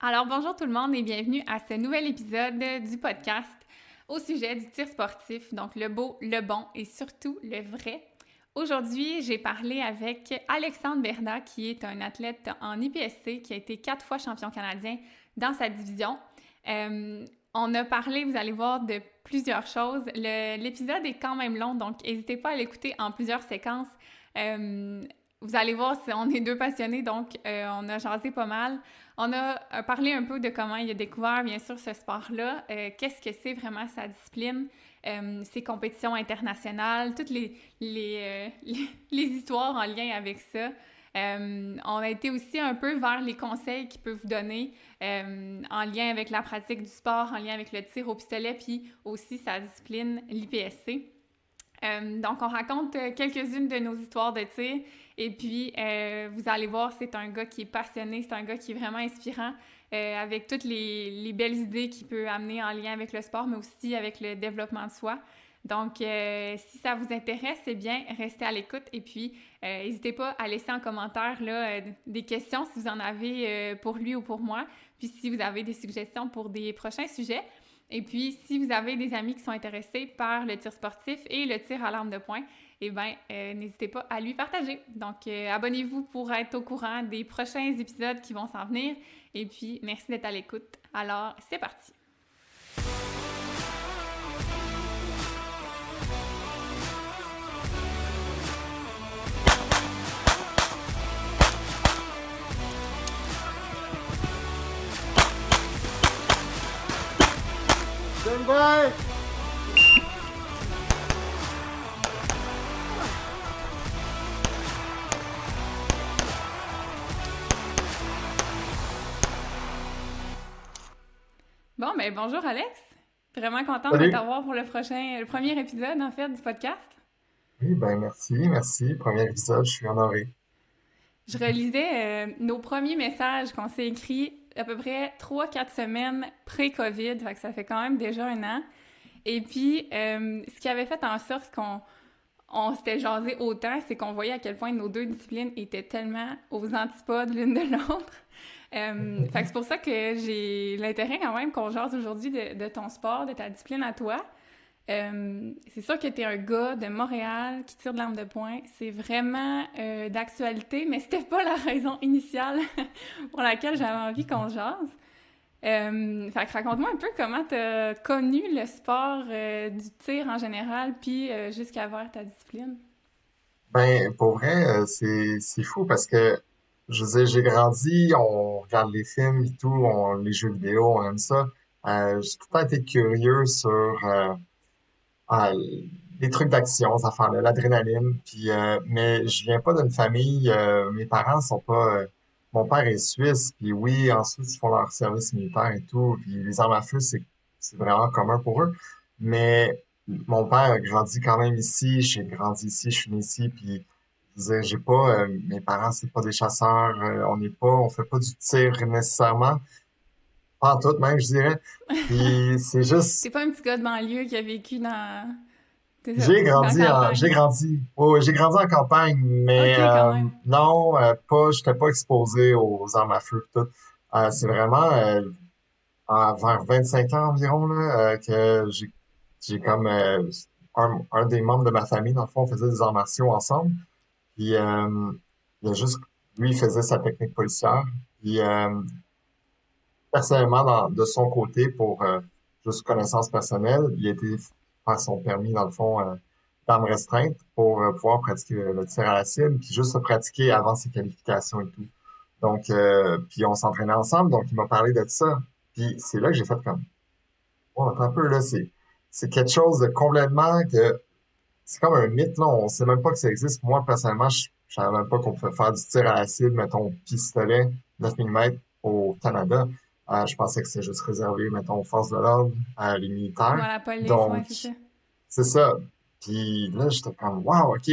Alors bonjour tout le monde et bienvenue à ce nouvel épisode du podcast au sujet du tir sportif, donc le beau, le bon et surtout le vrai. Aujourd'hui, j'ai parlé avec Alexandre Berda, qui est un athlète en IPSC, qui a été quatre fois champion canadien dans sa division. Euh, on a parlé, vous allez voir, de plusieurs choses. L'épisode est quand même long, donc n'hésitez pas à l'écouter en plusieurs séquences. Euh, vous allez voir, on est deux passionnés, donc euh, on a jasé pas mal. On a euh, parlé un peu de comment il a découvert, bien sûr, ce sport-là, euh, qu'est-ce que c'est vraiment sa discipline, euh, ses compétitions internationales, toutes les, les, les, histoires en lien avec ça. on a été aussi un peu vers les conseils qu'il peut vous donner en lien avec la pratique du sport, en lien avec le tir au pistolet, puis aussi sa discipline, l'IPSC. donc, on raconte quelques-unes de nos histoires de tir et puis, euh, vous allez voir, c'est un gars qui est passionné, c'est un gars qui est vraiment inspirant, euh, avec toutes les, belles idées qu'il peut amener en lien avec le sport, mais aussi avec le développement de soi. Donc, euh, si ça vous intéresse, c'est bien, restez à l'écoute et puis n'hésitez pas à laisser en commentaire là, des questions si vous en avez pour lui ou pour moi, puis si vous avez des suggestions pour des prochains sujets. Et puis, si vous avez des amis qui sont intéressés par le tir sportif et le tir à l'arme de poing, eh bien, euh, n'hésitez pas à lui partager. Donc, euh, abonnez-vous pour être au courant des prochains épisodes qui vont s'en venir. Et puis, merci d'être à l'écoute. Alors, c'est parti. Bon, ben bonjour Alex. Vraiment contente de t'avoir pour le prochain, le premier épisode en fait du podcast. Oui, ben merci, merci. Premier épisode, je suis honoré. Je relisais euh, nos premiers messages qu'on s'est écrits à peu près 3-4 semaines pré-COVID, fait que ça fait quand même déjà un an. Et puis, euh, ce qui avait fait en sorte qu'on on s'était jasé autant, c'est qu'on voyait à quel point nos deux disciplines étaient tellement aux antipodes l'une de l'autre. Euh, fait c'est pour ça que j'ai l'intérêt quand même qu'on jase aujourd'hui de, ton sport, de ta discipline à toi. Euh, c'est sûr que tu es un gars de Montréal qui tire de l'arme de poing. C'est vraiment euh, d'actualité, mais c'était pas la raison initiale pour laquelle j'avais envie qu'on jase. fait que raconte-moi un peu comment tu as connu le sport du tir en général, puis jusqu'à vers ta discipline. Ben, pour vrai, c'est fou parce que je veux j'ai grandi, on regarde les films et tout, on, les jeux vidéo, on aime ça. Euh, j'ai tout le temps été curieux sur euh, ah, les trucs d'action, ça de l'adrénaline. Puis, euh, mais je viens pas d'une famille, euh, mes parents sont pas. mon père est suisse, puis oui, ensuite ils font leur service militaire et tout. Puis les armes à feu, c'est c'est vraiment commun pour eux. Mais mon père a grandi quand même ici, j'ai grandi ici, je suis né ici, puis j'ai pas, euh, mes parents, c'est pas des chasseurs, euh, on n'est pas, on fait pas du tir nécessairement. Pas en tout, même, je dirais. Puis c'est juste. C'est pas un petit gars de banlieue qui a vécu dans. J'ai grandi, en, j'ai grandi, oh, j'ai grandi en campagne, mais euh, non, pas, j'étais pas exposé aux armes à feu tout. c'est vraiment vers 25 ans environ là, que j'ai, j'ai comme un, un, des membres de ma famille, dans le fond, on faisait des arts martiaux ensemble. Puis, euh, il a juste, lui, il faisait sa technique policière. Puis, euh, personnellement, de son côté, pour euh, juste connaissance personnelle, il a été faire son permis, dans le fond, euh, d'armes restreintes pour pouvoir pratiquer le, tir à la cible, puis juste se pratiquer avant ses qualifications et tout. Donc, puis on s'entraînait ensemble, donc il m'a parlé de ça. Puis c'est là que j'ai fait comme, oh, attends un peu, là, c'est, c'est quelque chose de complètement que c'est comme un mythe, là. On sait même pas que ça existe. Moi, personnellement, je, je savais même pas qu'on pouvait faire du tir à l'acide, mettons, pistolet 9 mm au Canada. Euh, je pensais que c'était juste réservé, mettons, aux forces de l'ordre, à les militaires. la police, Donc, c'est ça. C'est. Puis là, j'étais comme, wow, OK,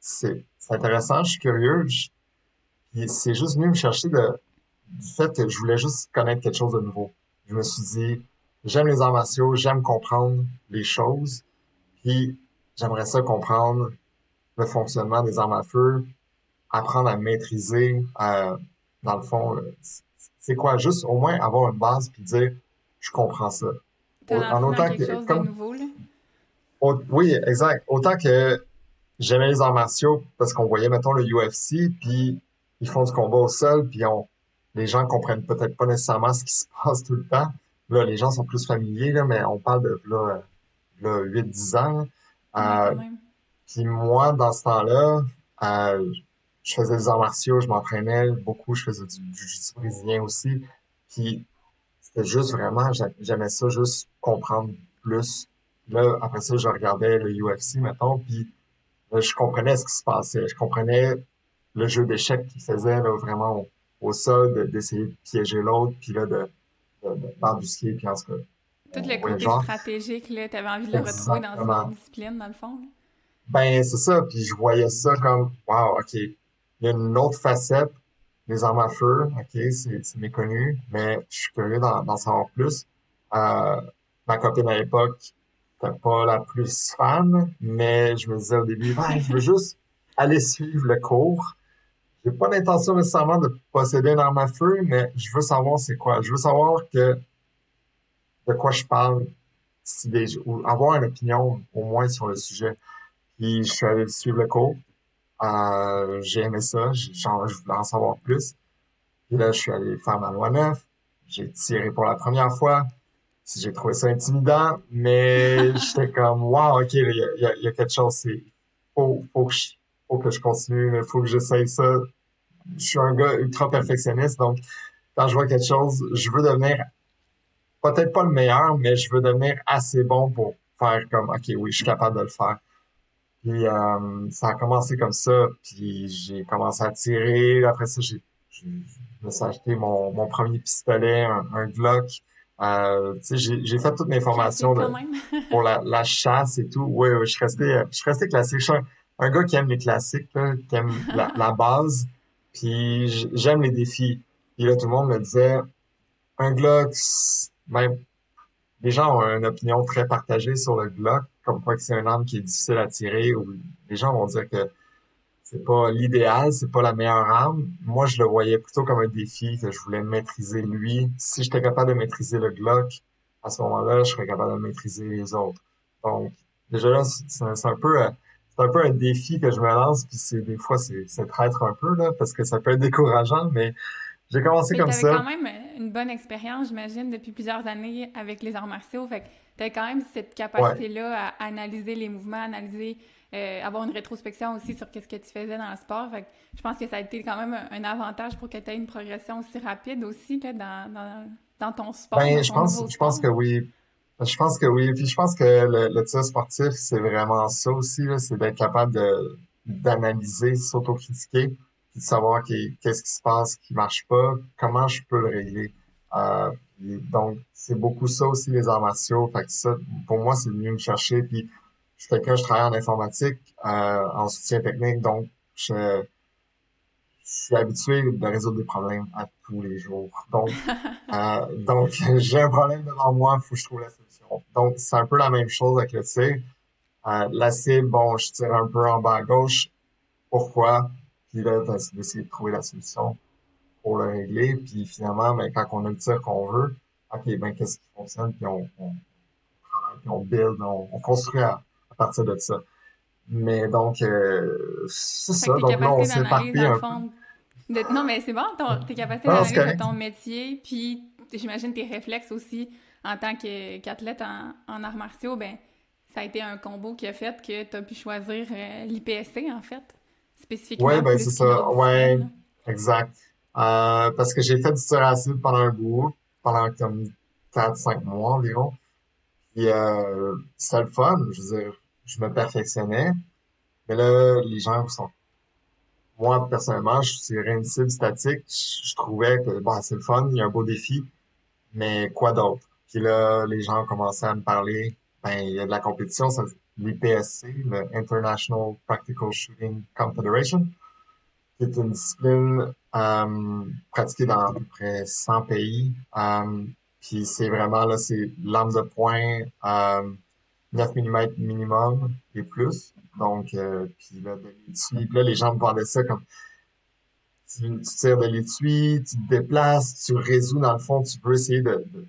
c'est intéressant, je suis curieux. Puis c'est juste venu me chercher de, du fait que je voulais juste connaître quelque chose de nouveau. Je me suis dit, j'aime les arts martiaux, j'aime comprendre les choses. Puis J'aimerais ça comprendre le fonctionnement des armes à feu, apprendre à maîtriser, euh, dans le fond, c'est quoi? Juste au moins avoir une base puis dire, je comprends ça. En autant que, chose de comme, nouveau, là? au- oui, exact. Autant que j'aimais les arts martiaux parce qu'on voyait, mettons, le UFC, puis ils font du combat au sol, puis on, les gens comprennent peut-être pas nécessairement ce qui se passe tout le temps. Là, les gens sont plus familiers, là, mais on parle de là, là, 8-10 ans. Euh, puis moi, dans ce temps-là, euh, je faisais des arts martiaux, je m'entraînais beaucoup, je faisais du, jiu-jitsu brésilien aussi. Puis c'était juste vraiment, j'a- j'aimais ça, juste comprendre plus. Là, après ça, je regardais le UFC, mettons, puis là, je comprenais ce qui se passait. Je comprenais le jeu d'échecs qu'il faisait là, vraiment au, au sol, de- d'essayer de piéger l'autre, puis là, de, de, de- d'embusquer, puis en tout cas, Tout le côté genre, stratégique, là, t'avais envie de le retrouver dans une autre discipline, dans le fond. là. Ben, c'est ça, puis je voyais ça comme, wow, OK, il y a une autre facette des armes à feu, OK, c'est méconnu, mais je suis curieux d'en d'en savoir plus. Euh, ma copine à l'époque n'était pas la plus fan, mais je me disais au début, ben, je veux juste aller suivre le cours. J'ai pas l'intention nécessairement de posséder une arme à feu, mais je veux savoir c'est quoi. Je veux savoir que de quoi je parle, si des, ou avoir une opinion au moins sur le sujet. Puis je suis allé suivre le cours. Euh, j'ai aimé ça. J'ai- Genre, je voulais en savoir plus. Puis là, je suis allé faire ma loi 9. J'ai tiré pour la première fois. J'ai trouvé ça intimidant, mais j'étais comme, wow, ok, il y a, il y il y a quelque chose. C'est, faut, faut que je, faut que je continue, mais faut que j'essaye ça. Je suis un gars ultra perfectionniste, donc quand je vois quelque chose, je veux devenir peut-être pas le meilleur, mais je veux devenir assez bon pour faire comme, ok, oui, je suis capable de le faire. Puis euh, ça a commencé comme ça, puis j'ai commencé à tirer. Après ça, j'ai, j'ai- je me suis acheté mon, mon premier pistolet, un, un Glock. Euh, tu sais, j'ai, j'ai fait toutes mes formations de, pour la, la chasse et tout. Oui, oui, je suis resté, je resté classique. Je suis un, un gars qui aime les classiques, là, qui aime la, la base, puis j'aime les défis. Puis là, tout le monde me disait, un Glock, même les gens ont une opinion très partagée sur le Glock, comme quoi que c'est une arme qui est difficile à tirer, ou les gens vont dire que c'est pas l'idéal, c'est pas la meilleure arme. Moi, je le voyais plutôt comme un défi que je voulais maîtriser lui. Si j'étais capable de maîtriser le Glock, à ce moment-là, je serais capable de maîtriser les autres. Donc, déjà là, c'est un, peu, euh, c'est un peu un défi que je me lance, puis c'est des fois c'est c'est traître un peu là, parce que ça peut être décourageant, mais j'ai commencé Mais comme avais quand ça. même une bonne expérience, j'imagine, depuis plusieurs années avec les arts martiaux. Fait que quand même cette Ouais, capacité-là à analyser les mouvements, analyser, euh, avoir une rétrospection aussi sur qu'est-ce que tu faisais dans le sport. Fait que je pense que ça a été quand même un, un avantage pour que tu aies une progression aussi rapide aussi là, dans, dans, dans ton sport, ben dans je pense, je pense que oui. Je pense que oui. Puis je pense que le, le tir sportif, c'est vraiment ça aussi, c'est d'être capable de d'analyser, s'autocritiquer, puis de savoir qu'est- qu'est-ce qui se passe, qui marche pas, comment je peux le régler. Euh, donc, c'est beaucoup ça aussi, les arts martiaux. Fait que ça, pour moi, c'est venu me chercher. Puis je suis quelqu'un, je travaille en informatique, euh, en soutien technique, donc je, je suis habitué de résoudre des problèmes à tous les jours. Donc, euh, donc j'ai un problème devant moi, il faut que je trouve la solution. Donc, c'est un peu la même chose avec le tir. Euh, la cible, bon, je tire un peu en bas à gauche. Pourquoi? Puis là, d'essayer de trouver la solution pour le régler. Puis finalement, ben, quand on a le tir qu'on veut, OK, ben, qu'est-ce qui fonctionne? Puis on, on travaille, puis on build, on, on construit à, à partir de ça. Mais donc, euh, c'est ça. Donc là, on dans le un peu. fond, de- non, mais c'est bon, ton- tes capacités d'analyse de ton métier, puis j'imagine tes réflexes aussi en tant qu'athlète en, en arts martiaux, ben ça a été un combo qui a fait que tu as pu choisir euh, l'IPSC, en fait, Spécifiquement ben, c'est ça. discipline. exact. Euh, parce que j'ai fait du cible pendant un bout, pendant comme quatre cinq mois environ. Puis euh, c'était le fun, je veux dire, je me perfectionnais. Mais là, les gens sont... Moi, personnellement, je tirais une cible statique. Je, je trouvais que, bon, c'est le fun, il y a un beau défi, mais quoi d'autre? Puis là, les gens commencé à me parler, ben, il y a de la compétition, ça, l'IPSC, le International Practical Shooting Confederation qui est une discipline euh, pratiquée dans à peu près 100 pays. Euh, puis c'est vraiment, là, c'est l'arme de poing, euh, 9 mm minimum et plus. Donc, euh, puis là, de- là, les gens me vendaient ça comme tu, tires de l'étui, tu te déplaces, tu résous, dans le fond, tu peux essayer de, de,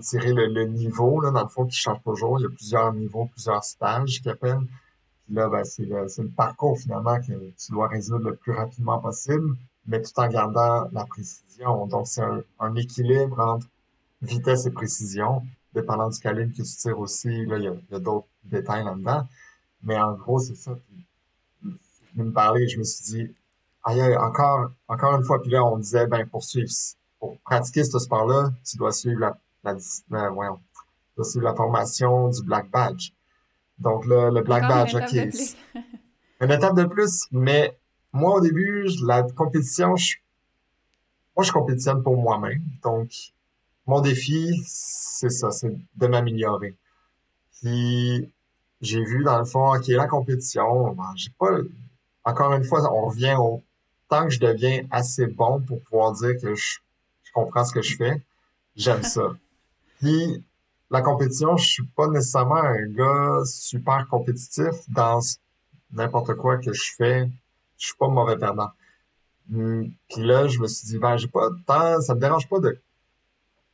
tirer le, niveau, là, dans le fond, qui change toujours. Il y a plusieurs niveaux, plusieurs stages qui appellent. Puis là, ben, c'est le, le parcours, finalement, que tu dois résoudre le plus rapidement possible, mais tout en gardant la précision. Donc, c'est un, un équilibre entre vitesse et précision, dépendant du calibre que tu tires aussi. Là, il y a, a d'autres détails là-dedans. Mais en gros, c'est ça. Je me parlais, je me suis dit, aïe, encore, encore une fois, puis là, on disait, ben, pour suivre, pour pratiquer ce sport-là, tu dois suivre la, la, la, ouais, formation du Black Badge. Donc, là, le Black Badge, OK. une étape de plus, mais moi, au début, la compétition, je, moi, je compétitionne pour moi-même. Donc, mon défi, c'est ça, c'est de m'améliorer. Puis, j'ai vu, dans le fond, OK, la compétition, ben, j'ai pas, encore une fois, on revient au tant que je deviens assez bon pour pouvoir dire que je, comprends ce que je fais, j'aime ça. Puis la compétition, je suis pas nécessairement un gars super compétitif dans n'importe quoi que je fais. Je suis pas mauvais perdant. Hum, puis là, je me suis dit, ben, j'ai pas de temps, ça me dérange pas de,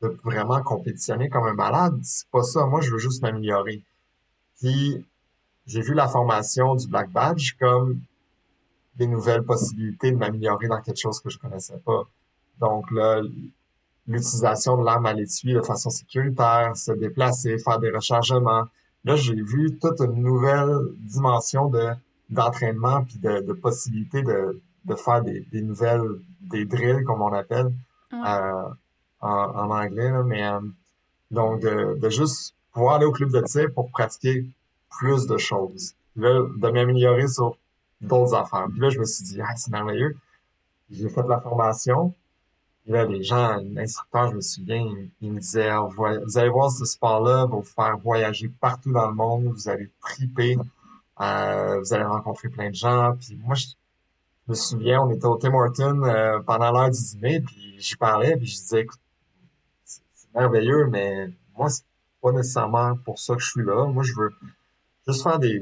de vraiment compétitionner comme un malade. C'est pas ça. Moi, je veux juste m'améliorer. Puis, j'ai vu la formation du Black Badge comme des nouvelles possibilités de m'améliorer dans quelque chose que je connaissais pas. Donc là, l'utilisation de l'arme à l'étui de façon sécuritaire, se déplacer, faire des rechargements. Là, j'ai vu toute une nouvelle dimension de d'entraînement puis de, de possibilités de, de faire des, des nouvelles des drills comme on appelle euh, en, en, anglais là, mais euh, donc de, de juste pouvoir aller au club de tir pour pratiquer plus de choses. Là, de m'améliorer sur d'autres affaires. Puis là, je me suis dit, ah, c'est merveilleux. J'ai fait la formation. Puis là, les gens, l'instructeur, je me souviens, il, me disait, ah, vous allez voir ce sport-là, va vous faire voyager partout dans le monde, vous allez triper, euh, vous allez rencontrer plein de gens. Puis moi, je, me souviens, on était au Tim Hortons euh, pendant l'heure du dîner, puis j'y parlais, puis je disais, écoute, c'est merveilleux, mais moi, c'est pas nécessairement pour ça que je suis là. Moi, je veux juste faire des,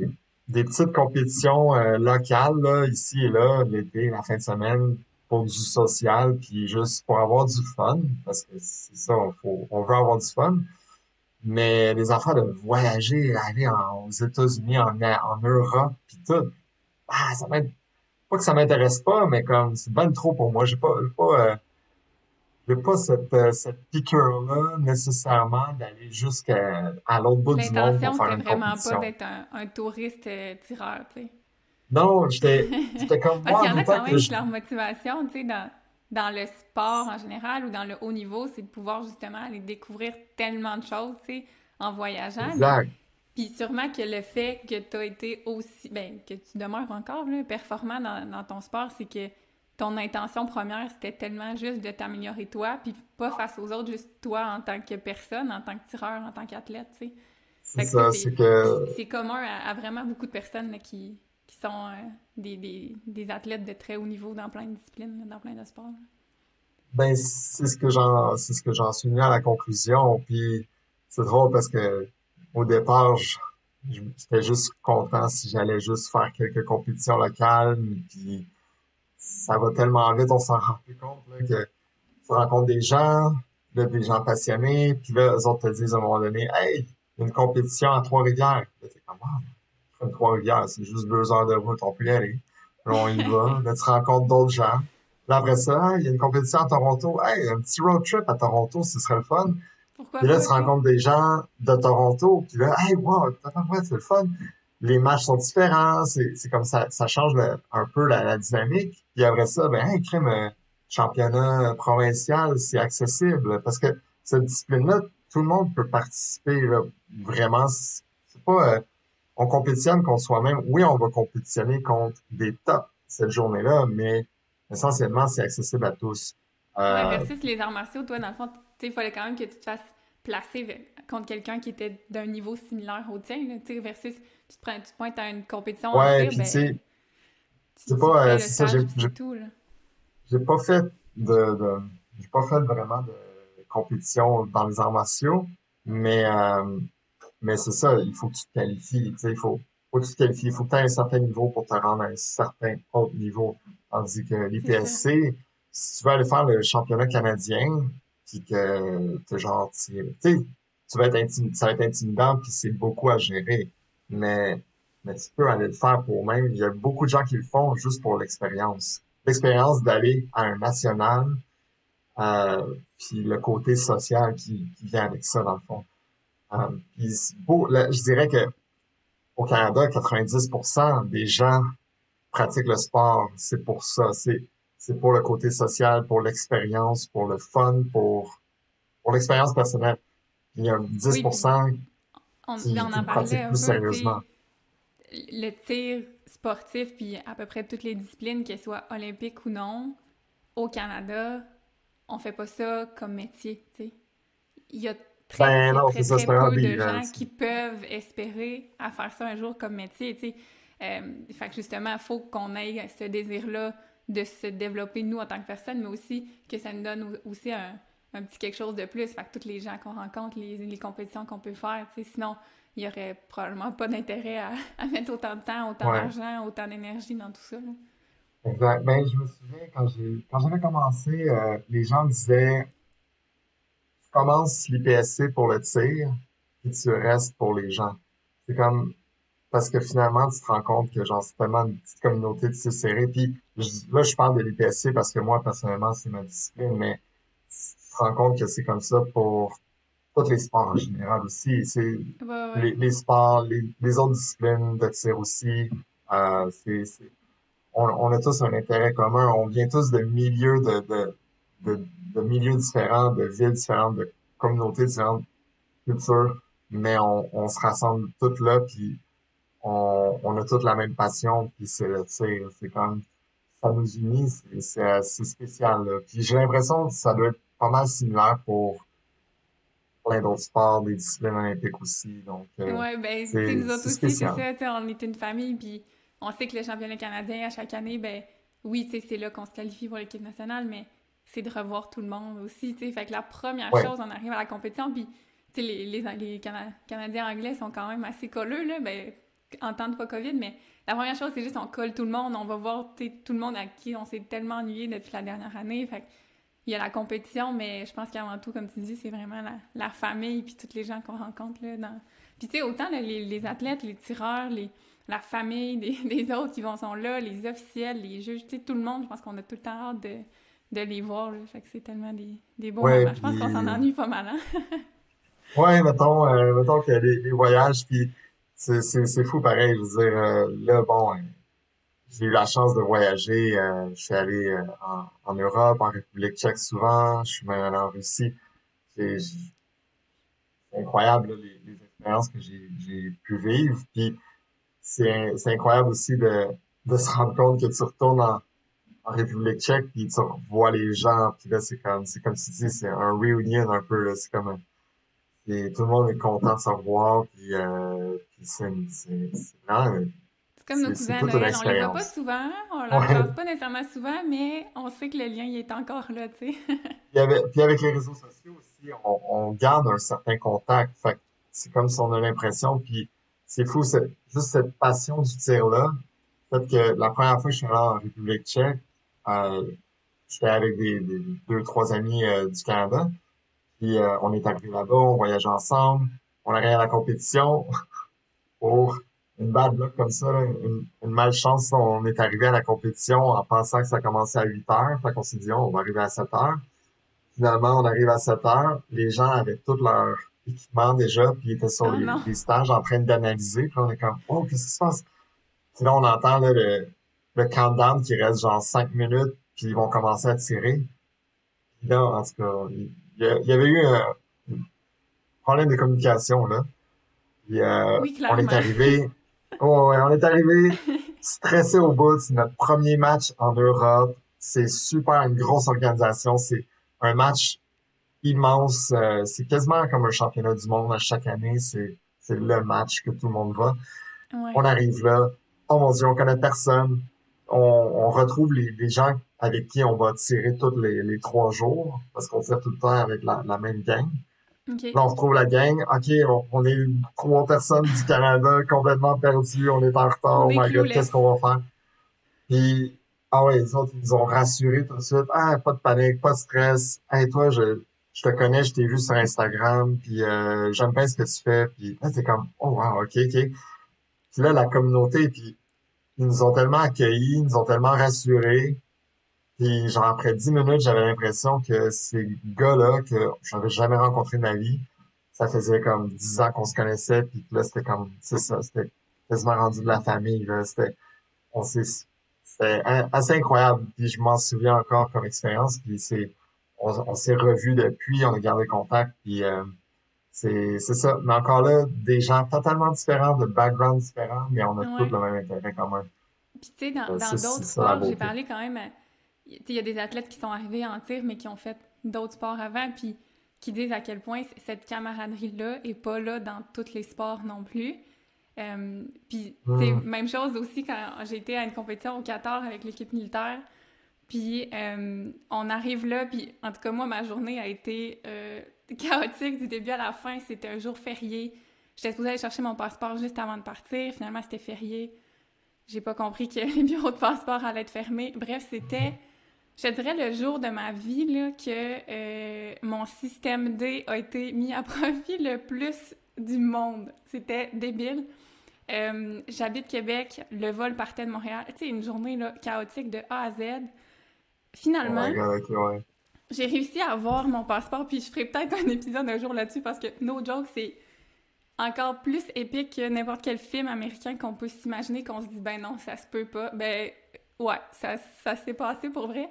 des petites compétitions euh, locales, là, ici et là, l'été, la fin de semaine, pour du social, puis juste pour avoir du fun, parce que c'est ça, on, faut, on veut avoir du fun. Mais les affaires de voyager, aller en, aux États-Unis, en, en Europe, puis tout, ah, ça m'aide. Pas que ça m'intéresse pas, mais comme c'est bien trop pour moi. J'ai pas, pas euh, j'ai pas cette, euh, cette piqûre-là nécessairement d'aller jusqu'à à, l'autre bout du monde pour faire une compétition. vraiment pas d'être un, un, touriste euh, tireur, tu sais. Non, j'étais comme moi. Parce qu'il y en a quand même que leur motivation, tu sais, dans, dans le sport en général ou dans le haut niveau, c'est de pouvoir justement aller découvrir tellement de choses, tu sais, en voyageant. Exact. Puis sûrement que le fait que tu as été aussi, ben, que tu demeures encore là, performant dans, dans ton sport, c'est que ton intention première, c'était tellement juste de t'améliorer toi, puis pas face aux autres, juste toi en tant que personne, en tant que tireur, en tant qu'athlète, tu sais. C'est ça, c'est que... C'est commun à, vraiment beaucoup de personnes qui, qui sont euh, des, des, des, athlètes de très haut niveau dans plein de disciplines, dans plein de sports. Ben, c'est ce que j'en c'est ce que j'en suis venu à la conclusion, puis c'est drôle parce que au départ, j'étais juste content si j'allais juste faire quelques compétitions locales, puis ça va tellement vite, on s'en rend plus compte, là, que tu rencontres des gens, des gens passionnés, puis là, eux autres te disent à un moment donné, hey, une compétition à Trois-Rivières. T'es comme, ah, Trois-Rivières, c'est juste deux heures de route, on peut y aller. Là, on y va. Là, tu rencontres d'autres gens. Là, après ça, il y a une compétition à Toronto. Hey, un petit road trip à Toronto, ce serait le fun. Pourquoi puis là, tu rencontres des gens de Toronto, puis là, hey, wow, c'est le fun les matchs sont différents, c'est comme ça, ça change un peu la, dynamique. Puis après ça, ben, un crime euh, championnat provincial, c'est accessible parce que cette discipline-là, tout le monde peut participer. Vraiment, c'est pas, euh, on compétitionne contre soi-même. Oui, on va compétitionner contre des tops cette journée-là, mais essentiellement, c'est accessible à tous. Euh... Ouais, versus les arts martiaux, toi, dans le fond, il fallait quand même que tu te fasses placer contre quelqu'un qui était d'un niveau similaire au tien, là, versus tu te, tu pointes à une compétition ouais, puis ben, tu c'est pas, euh, ça, j'ai, j'ai, pas fait de, de j'ai pas fait vraiment de compétition dans les arts martiaux, mais, euh, mais c'est ça, il faut que tu te qualifies, tu sais, il faut, faut que tu te qualifies, il faut que tu aies un certain niveau pour te rendre à un certain autre niveau. Tandis que l'IPSC, si tu veux aller faire le championnat canadien, puis que tu genre, tu sais, tu vas être ça va être intimidant, puis c'est beaucoup à gérer. Mais, mais tu peux aller le faire pour même. Il y a beaucoup de gens qui le font juste pour l'expérience. L'expérience d'aller à un national, euh, puis le côté social qui, qui, vient avec ça, dans le fond. Puis je dirais que au Canada, 90% des gens pratiquent le sport. C'est pour ça. C'est, c'est pour le côté social, pour l'expérience, pour le fun, pour, pour l'expérience personnelle. Il y a 10% on, qui, on en parlait plus sérieusement. Le tir sportif, puis à peu près toutes les disciplines, qu'elles soient olympiques ou non, au Canada, on fait pas ça comme métier, tu sais. Il y a très, ben, très, très, peu de gens qui peuvent espérer à faire ça un jour comme métier, tu sais. Euh, fait que justement, il faut qu'on ait ce désir-là de se développer, nous, en tant que personne, mais aussi que ça nous donne aussi un, un petit quelque chose de plus. Fait que tous les gens qu'on rencontre, les, les compétitions qu'on peut faire, tu sais, sinon, il n'y aurait probablement pas d'intérêt à, à, mettre autant de temps, autant d'argent, autant d'énergie dans tout ça. Là. Exact. Ben, je me souviens, quand j'ai quand j'avais commencé, euh, les gens disaient commences l'IPSC pour le tir, puis tu restes pour les gens. C'est comme parce que finalement, tu te rends compte que genre c'est tellement une petite communauté de tir serré. Puis là, je parle de l'IPSC parce que moi, personnellement, c'est ma discipline, mais tu te rends compte que c'est comme ça pour tous les sports en général aussi. C'est les, les, sports, les, les, autres disciplines de tir aussi. Euh, c'est on, a tous un intérêt commun. On vient tous de milieux de, de, de, de milieux différents, de villes différentes, de communautés différentes, cultures, mais on, on se rassemble toutes là, puis on, on a toutes la même passion, puis c'est. C'est comme ça nous unit, c'est assez spécial. Là. Puis j'ai l'impression que ça doit être pas mal similaire pour plein d'autres sports, des disciplines olympiques aussi. Donc, euh, ouais, ben, nous autres aussi, c'est ça. On est une famille, puis on sait que le championnat canadien, à chaque année, ben oui, c'est là qu'on se qualifie pour l'équipe nationale, mais c'est de revoir tout le monde aussi, tu sais. Fait que la première chose, on arrive à la compétition, puis les, les, les Canadiens anglais sont quand même assez colleux, là, ben, en temps de pas COVID, mais la première chose, c'est juste on colle tout le monde, on va voir tout le monde à qui on s'est tellement ennuyé depuis la dernière année. Fait il y a la compétition, mais je pense qu'avant tout, comme tu dis, c'est vraiment la, la famille puis toutes les gens qu'on rencontre là. Dans... Puis tu sais, autant les, les, athlètes, les tireurs, les, la famille des, des, autres qui vont sont là, les officiels, les juges, tu sais, tout le monde, je pense qu'on a tout le temps hâte de, de les voir. Là. Fait que c'est tellement des, des beaux moments. Je pense qu'on s'en ennuie pas mal, hein? ouais, mettons, euh, mettons que les, les voyages, puis c'est, c'est, c'est fou pareil. Je veux dire, euh, là, bon, euh, j'ai eu la chance de voyager. Euh, je suis allé en, en, Europe, en République tchèque souvent. Je suis même allé en Russie. C'est, incroyable, les, les, expériences que j'ai, j'ai pu vivre. Puis, c'est c'est incroyable aussi de, de se rendre compte que tu retournes en, en République tchèque puis tu vois les gens puis là c'est comme c'est comme tu dis c'est un reunion un peu là c'est comme un, et tout le monde est content de se revoir puis, euh, puis c'est c'est vraiment c'est comme nos cousins Noël, on les voit pas souvent, on leur ouais. pas nécessairement souvent, mais on sait que le lien il est encore là, tu sais. puis, avec, puis avec les réseaux sociaux aussi, on, on garde un certain contact. Fait c'est comme si on a l'impression, puis c'est fou, c'est juste cette passion du tir-là. Fait que la première fois que je suis allé en République tchèque, euh, j'étais avec des, des, deux, trois amis euh, du Canada. Puis euh, on est arrivé là-bas, on voyageait ensemble, on arrive à la compétition pour une bad luck comme ça, une, une, malchance. On est arrivé à la compétition en pensant que ça commençait à 8 heures. Fait qu'on s'est dit, on va arriver à 7 heures. Finalement, on arrive à 7 heures. Les gens avaient tout leur équipement déjà, puis ils étaient sur oh les, stages en train d'analyser. Puis on est comme, oh, qu'est-ce qui se passe? Puis là, on entend là, le, le countdown qui reste genre 5 minutes, puis ils vont commencer à tirer. Puis là, en tout cas, il y, avait eu un problème de communication, là. Puis, euh, oui, on est arrivé, oh, ouais, on est arrivé stressé au bout. C'est notre premier match en Europe. C'est super, une grosse organisation. C'est un match immense. Euh, c'est quasiment comme un championnat du monde à chaque année. C'est, c'est le match que tout le monde va. On arrive là. Oh mon Dieu, on connaît personne. On, on retrouve les, les, gens avec qui on va tirer tous les, les trois jours parce qu'on tire tout le temps avec la, la même gang. OK. Là, on retrouve la gang. OK, on, on est trois personnes du Canada complètement perdues. On est en retard. On Oh my God, qu'est-ce qu'on va faire? Puis, ah ouais, les autres, ils nous ont rassurés tout de suite. Ah, pas de panique, pas de stress. Hey, toi, je, je te connais, je t'ai vu sur Instagram, puis euh, j'aime bien ce que tu fais. Puis là, c'est comme, oh wow, OK, OK. Puis là, la communauté, puis ils nous ont tellement accueillis, ils nous ont tellement rassurés. Puis genre, après dix minutes, j'avais l'impression que ces gars-là, que j'avais jamais rencontré de ma vie, ça faisait comme dix ans qu'on se connaissait, puis là, c'était comme, c'est ça, c'était quasiment rendu de la famille, là. C'était, on s'est, c'était assez incroyable, puis je m'en souviens encore comme expérience, puis c'est, on, on s'est revus depuis, on a gardé contact, puis euh, c'est, c'est ça. Mais encore là, des gens totalement différents, de backgrounds différents, mais on a tous le même intérêt commun. Puis, tu sais, dans, Euh, C'est d'autres c'est sports, j'ai parlé quand même. il y a des athlètes qui sont arrivés en tir, mais qui ont fait d'autres sports avant, puis qui disent à quel point cette camaraderie-là est pas là dans tous les sports non plus. Euh, puis, sais, Hmm. même chose aussi quand j'ai été à une compétition au Qatar avec l'équipe militaire. Puis, euh, on arrive là, puis en tout cas, moi, ma journée a été euh, chaotique du début à la fin. C'était un jour férié. J'étais supposée aller chercher mon passeport juste avant de partir. Finalement, c'était férié. J'ai pas compris que les bureaux de passeport allaient être fermés. Bref, c'était, je dirais, le jour de ma vie là, que euh, mon système D a été mis à profit le plus du monde. C'était débile. J'habite Québec, le vol partait de Montréal. Tu sais, une journée chaotique de A à Z. Finalement, ouais. j'ai réussi à avoir mon passeport, puis je ferai peut-être un épisode un jour là-dessus parce que No Joke, c'est encore plus épique que n'importe quel film américain qu'on peut s'imaginer, qu'on se dit, ben non, ça se peut pas. Ben ouais, ça, ça s'est passé pour vrai.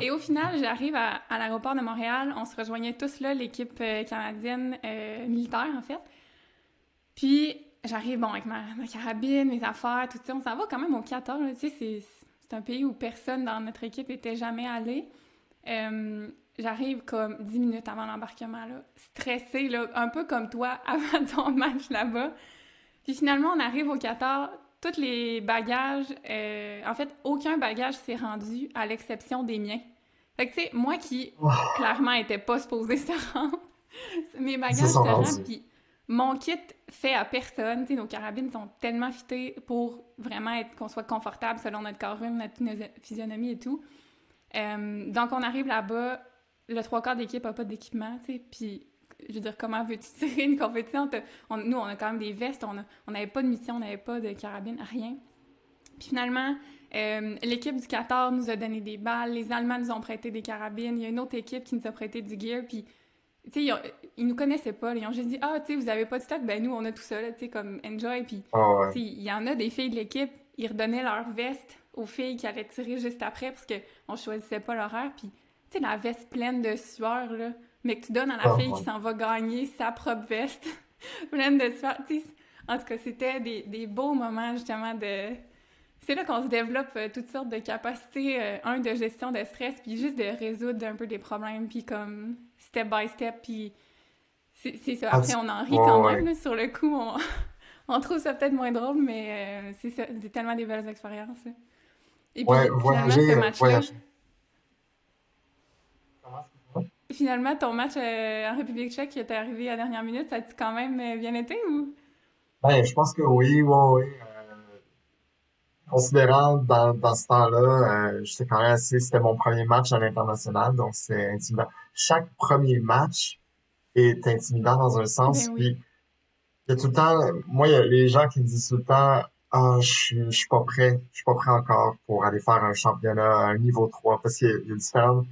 Et au final, j'arrive à, à l'aéroport de Montréal, on se rejoignait tous là, l'équipe euh, canadienne euh, militaire en fait. Puis j'arrive, bon, avec ma, ma carabine, mes affaires, tout ça. On s'en va quand même au Qatar, là, tu sais, c'est c'est un pays où personne dans notre équipe était jamais allé. Euh, J'arrive comme 10 minutes avant l'embarquement, là, stressée, là, un peu comme toi avant ton match là-bas. Puis finalement, on arrive au Qatar, tous les bagages, euh, en fait, aucun bagage s'est rendu à l'exception des miens. Fait que, tu sais, moi qui clairement était pas supposée se rendre, mes bagages se rendent, puis mon kit fait à personne. Nos carabines sont tellement fitées pour vraiment être qu'on soit confortable selon notre corps notre physionomie et tout. Euh, donc, on arrive là-bas, le trois quarts d'équipe n'a pas d'équipement, puis je veux dire, comment veux-tu tirer une compétition? Nous, on a quand même des vestes, on n'avait pas de mission, on n'avait pas de carabine, rien. Puis finalement, euh, l'équipe du Qatar nous a donné des balles, les Allemands nous ont prêté des carabines, il y a une autre équipe qui nous a prêté du gear, puis tu sais, ils, nous connaissaient pas, ils ont juste dit « Ah, tu sais, vous avez pas de stock? Ben nous, on a tout ça, tu sais, comme enjoy. » Puis, Ah ouais. il y en a des filles de l'équipe, ils redonnaient leur veste aux filles qui allaient tirer juste après, parce qu'on choisissait pas l'horaire, puis tu sais, la veste pleine de sueur, là, mais que tu donnes à la Ah, fille ouais. qui s'en va gagner sa propre veste, pleine de sueur. Tu sais, en tout cas, c'était des, des beaux moments, justement, de... C'est là qu'on se développe euh, toutes sortes de capacités, euh, un, de gestion de stress, puis juste de résoudre un peu des problèmes, puis comme step by step, puis c'est ça. Ah, Après, on en rit ouais, quand ouais. même, là, sur le coup, on, on trouve ça peut-être moins drôle, mais euh, c'est ça, c'est tellement des belles expériences. Et puis, Ouais, finalement, voyager, ce euh, fait? finalement, ton match euh, en République tchèque qui était arrivé à la dernière minute, ça a-tu quand même bien été ou? Ben, je pense que oui, oui, oui. Euh, considérant dans, dans ce temps-là, euh, j'étais quand même assez, c'était mon premier match à l'international, donc c'est intimidant. Chaque premier match est intimidant dans un sens, Ben oui. puis il y a tout le temps, moi, il y a les gens qui me disent tout le temps, ah, je suis, je suis pas prêt, je suis pas prêt encore pour aller faire un championnat à un niveau 3, parce qu'il y a, a différentes,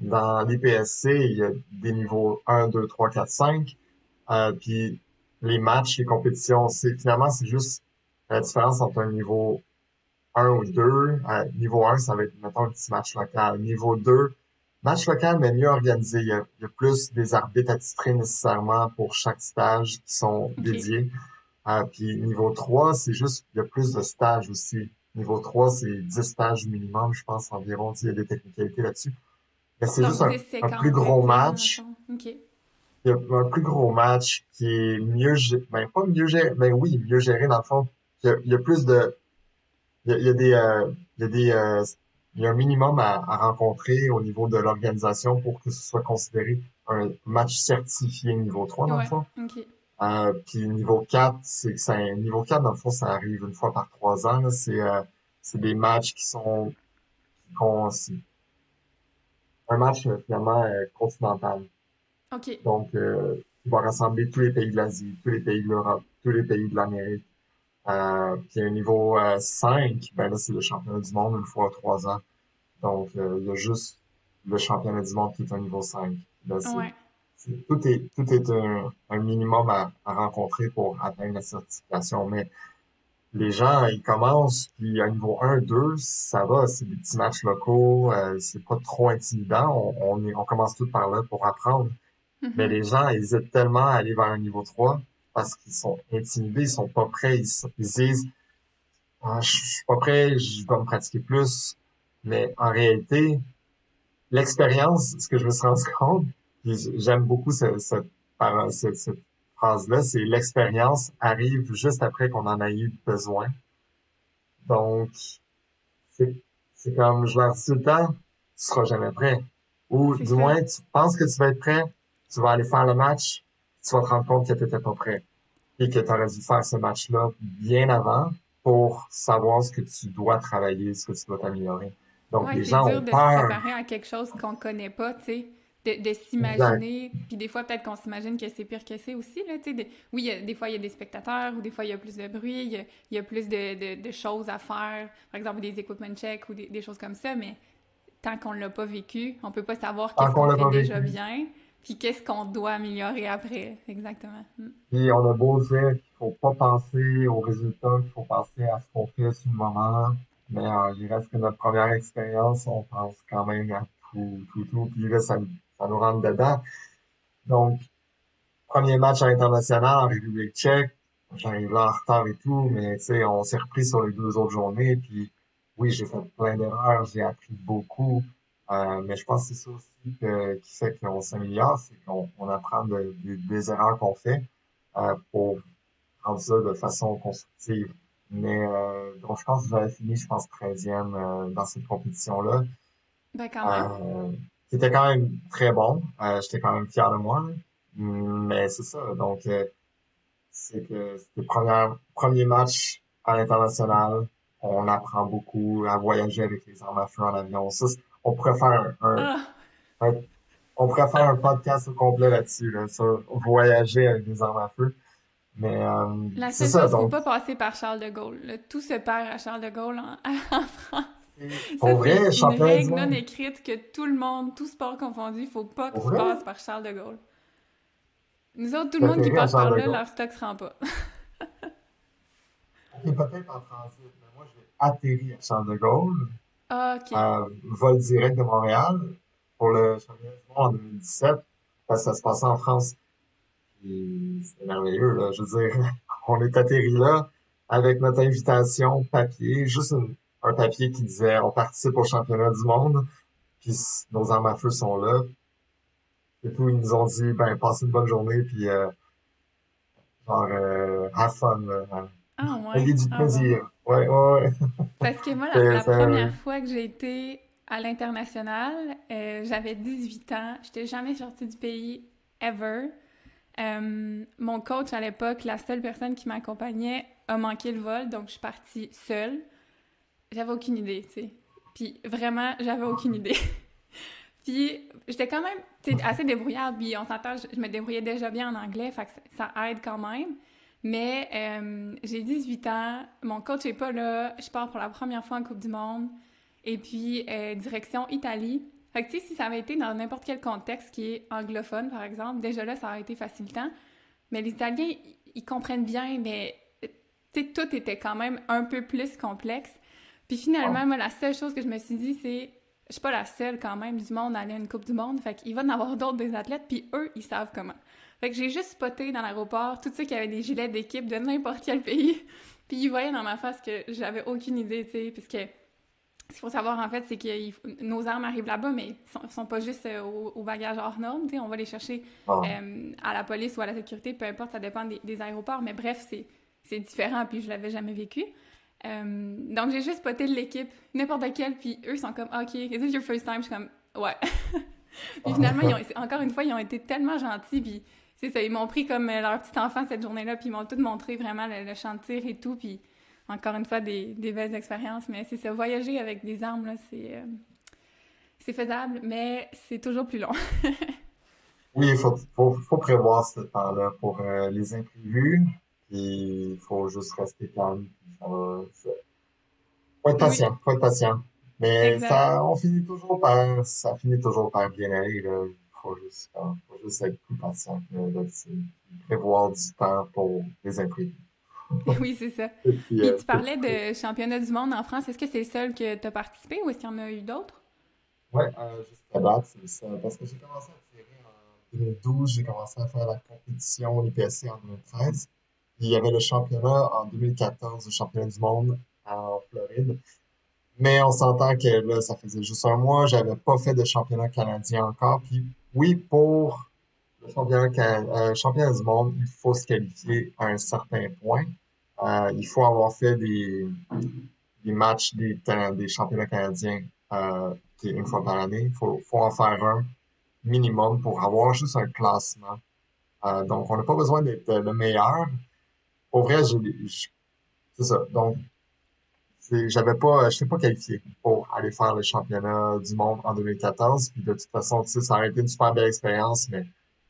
dans l'IPSC, il y a des niveaux 1, 2, 3, 4, 5, euh, puis les matchs, les compétitions, c'est, finalement, c'est juste la différence entre un niveau 1 ou 2. Euh, niveau 1, ça va être, mettons, un petit match local. Niveau 2, match local, mais mieux organisé? Il y a, il y a plus des arbitres attitrés nécessairement pour chaque stage qui sont dédiés. Euh, puis niveau 3, c'est juste, il y a plus de stages aussi. Niveau 3, c'est 10 stages minimum, je pense, environ. Il y a des technicalités là-dessus. Mais c'est juste un, 10 un séquences plus gros match. Il y a un plus gros match qui est mieux géré, ben pas mieux géré, ben oui, mieux géré dans le fond. Il y a, il y a plus de, il y a, il y a des, euh, il y a des, euh, il y a un minimum à, à rencontrer au niveau de l'organisation pour que ce soit considéré un match certifié niveau 3, dans le fond. ok. Euh, puis niveau 4, c'est que c'est niveau 4, dans le fond, ça arrive une fois par trois ans. C'est euh, c'est des matchs qui sont c'est un match euh, finalement euh, continental. Ok. Donc, euh, qui va rassembler tous les pays de l'Asie, tous les pays de l'Europe, tous les pays de l'Amérique. Euh, puis un niveau euh, 5, ben là, c'est le championnat du monde une fois trois ans. Donc, euh, il y a juste le championnat du monde qui est un niveau 5. Là, Ouais. tout est, tout est un, un minimum à, à rencontrer pour atteindre la certification. Mais les gens, ils commencent, puis à niveau 1, 2, ça va, c'est des petits matchs locaux, euh, c'est pas trop intimidant. On, on, est- on commence tout par là pour apprendre. Mais Mhm. les gens hésitent tellement à aller vers un niveau 3 parce qu'ils sont intimidés, ils sont pas prêts, ils, ils se disent ah, je suis pas prêt, je dois me pratiquer plus. Mais en réalité, l'expérience, ce que je me suis rendu compte, j'aime beaucoup ce- cette, par- cette, cette phrase-là, c'est l'expérience arrive juste après qu'on en a eu besoin. Donc, c'est, comme je leur dis tout le temps, tu seras jamais prêt. Ou du ça. moins, tu penses que tu vas être prêt, tu vas aller faire le match, tu vas te rendre compte que tu n'étais pas prêt et que tu aurais dû faire ce match-là bien avant pour savoir ce que tu dois travailler, ce que tu dois t'améliorer. Donc, Ouais, les gens dur ont de se peur. préparer à quelque chose qu'on connaît pas, tu sais. De, s'imaginer, puis des fois, peut-être qu'on s'imagine que c'est pire que c'est aussi, là, tu sais. de- Oui, il y a- des fois, il y a des spectateurs, ou des fois, il y a plus de bruit, il y a, il y a plus de, choses à faire, par exemple, des equipment checks ou des, des choses comme ça, mais tant qu'on l'a pas vécu, on peut pas savoir qu'est-ce qu'on fait déjà bien, puis qu'est-ce qu'on doit améliorer après? Exactement. Mm. Puis on a beau dire qu'il faut pas penser aux résultats, qu'il faut penser à ce qu'on fait sur le moment, mais euh, il reste que notre première expérience, on pense quand même à tout, tout, tout, puis ça, ça nous rentre dedans. Donc, premier match à l'international République tchèque, j'arrive là en retard et tout, mais tu sais, on s'est repris sur les deux autres journées, puis oui, j'ai fait plein d'erreurs, j'ai appris beaucoup, euh, mais je pense que c'est ça aussi que- qui fait qu'on s'améliore, c'est qu'on on apprend de- de- des erreurs qu'on fait euh, pour rendre ça de façon constructive. Mais euh, donc je pense que j'avais fini, je pense, 13e euh, dans cette compétition-là, Ben, quand même. euh, qui était quand même très bon. Euh, j'étais quand même fier de moi. Mais c'est ça, donc euh, c'est que c'était le premier, premier match à l'international. On apprend beaucoup à voyager avec les armes à feu en avion. Ça, on pourrait faire un, un- Ah! un- on pourrait faire un podcast au complet là-dessus, là, sur voyager avec des armes à feu. Mais euh, La seule chose, faut donc pas passer par Charles de Gaulle. Tout se perd à Charles de Gaulle en, en France. pour Ça, vrai, c'est une règle non écrite que tout le monde, tout sport confondu, faut pas que tu passes par Charles de Gaulle. Nous autres, tout le monde qui passe par là, leur stock se rend pas. Ok, peut-être en transit, mais moi j'ai atterri à Charles de Gaulle, Ah, ok. euh, vol direct de Montréal pour le championnat du monde en 2017, parce que ça se passait en France. C'était merveilleux, là. Je veux dire, on est atterri là avec notre invitation papier, juste une- un papier qui disait on participe au championnat du monde, puis nos armes à feu sont là. Et tout, ils nous ont dit ben passez une bonne journée, puis euh, genre euh, have fun. Ah, ouais. Ayez du Ah, plaisir. Ouais, ouais, ouais. Parce que moi, la, première fois que j'ai été à l'international, euh, j'avais 18 ans. J'étais jamais sortie du pays, ever. Euh, mon coach à l'époque, la seule personne qui m'accompagnait, a manqué le vol, donc je suis partie seule. J'avais aucune idée, tu sais. Puis vraiment, j'avais aucune idée. Puis j'étais quand même assez débrouillarde, puis on s'entend, je, je me débrouillais déjà bien en anglais, fait que ça, ça aide quand même. Mais euh, j'ai 18 ans, mon coach est pas là, je pars pour la première fois en Coupe du Monde, et puis euh, direction Italie. Fait que tu sais, si ça avait été dans n'importe quel contexte qui est anglophone, par exemple, déjà là, ça aurait été facilitant. Mais les Italiens, ils, ils comprennent bien, mais tu sais, tout était quand même un peu plus complexe. Puis finalement, moi, la seule chose que je me suis dit, c'est je suis pas la seule quand même du monde à aller à une Coupe du Monde. Fait qu'il va en avoir d'autres des athlètes, puis eux, ils savent comment. Fait que j'ai juste spoté dans l'aéroport tous ceux qui avaient des gilets d'équipe de n'importe quel pays. Puis ils voyaient dans ma face que j'avais aucune idée, tu sais, puisque ce qu'il faut savoir en fait, c'est que nos armes arrivent là-bas, mais sont, sont pas juste euh, au, au bagage hors norme, tu sais, on va les chercher Bon. euh, à la police ou à la sécurité, peu importe, ça dépend des, des aéroports, mais bref, c'est différent, puis je l'avais jamais vécu. Euh, donc j'ai juste spoté de l'équipe, n'importe laquelle, puis eux sont comme, OK, is it your first time? Je suis comme, ouais. puis finalement, ils ont, encore une fois, ils ont été tellement gentils, puis c'est ça, ils m'ont pris comme leur petit enfant cette journée-là, puis ils m'ont tout montré vraiment le, tir et tout, puis encore une fois, des, des belles expériences, mais c'est ça, voyager avec des armes, là, c'est... Euh, c'est faisable, mais c'est toujours plus long. oui, il faut, faut, faut, prévoir ce temps-là pour euh, les imprévus, puis il faut juste rester calme. Faut être patient, faut être patient. Mais ça, on finit toujours par, ça finit toujours par bien aller. Là. Il faut juste, faut juste être plus patient, là, prévoir du temps pour les imprévus. oui, c'est ça. Et puis, euh, tu parlais de championnat du monde en France. Est-ce que c'est le seul que tu as participé ou est-ce qu'il y en a eu d'autres? Oui, euh, jusqu'à date, c'est ça. Parce que j'ai commencé à tirer en 2012, j'ai commencé à faire la compétition IPSC en 2013. il y avait le championnat en 2014, le championnat du monde en Floride. Mais on s'entend que là, ça faisait juste un mois, j'avais pas fait de championnat canadien encore. Puis oui, pour le championnat, euh, championnat du monde, il faut se qualifier à un certain point. Euh, il faut avoir fait des, des matchs des, des championnats canadiens euh, une fois par année. Il faut, faut en faire un minimum pour avoir juste un classement. Euh, donc, on n'a pas besoin d'être le meilleur. Au vrai, c'est ça. Donc, j'avais pas, je n'étais pas qualifié pour aller faire le championnat du monde en 2014. Puis de toute façon, tu sais, ça aurait été une super belle expérience, mais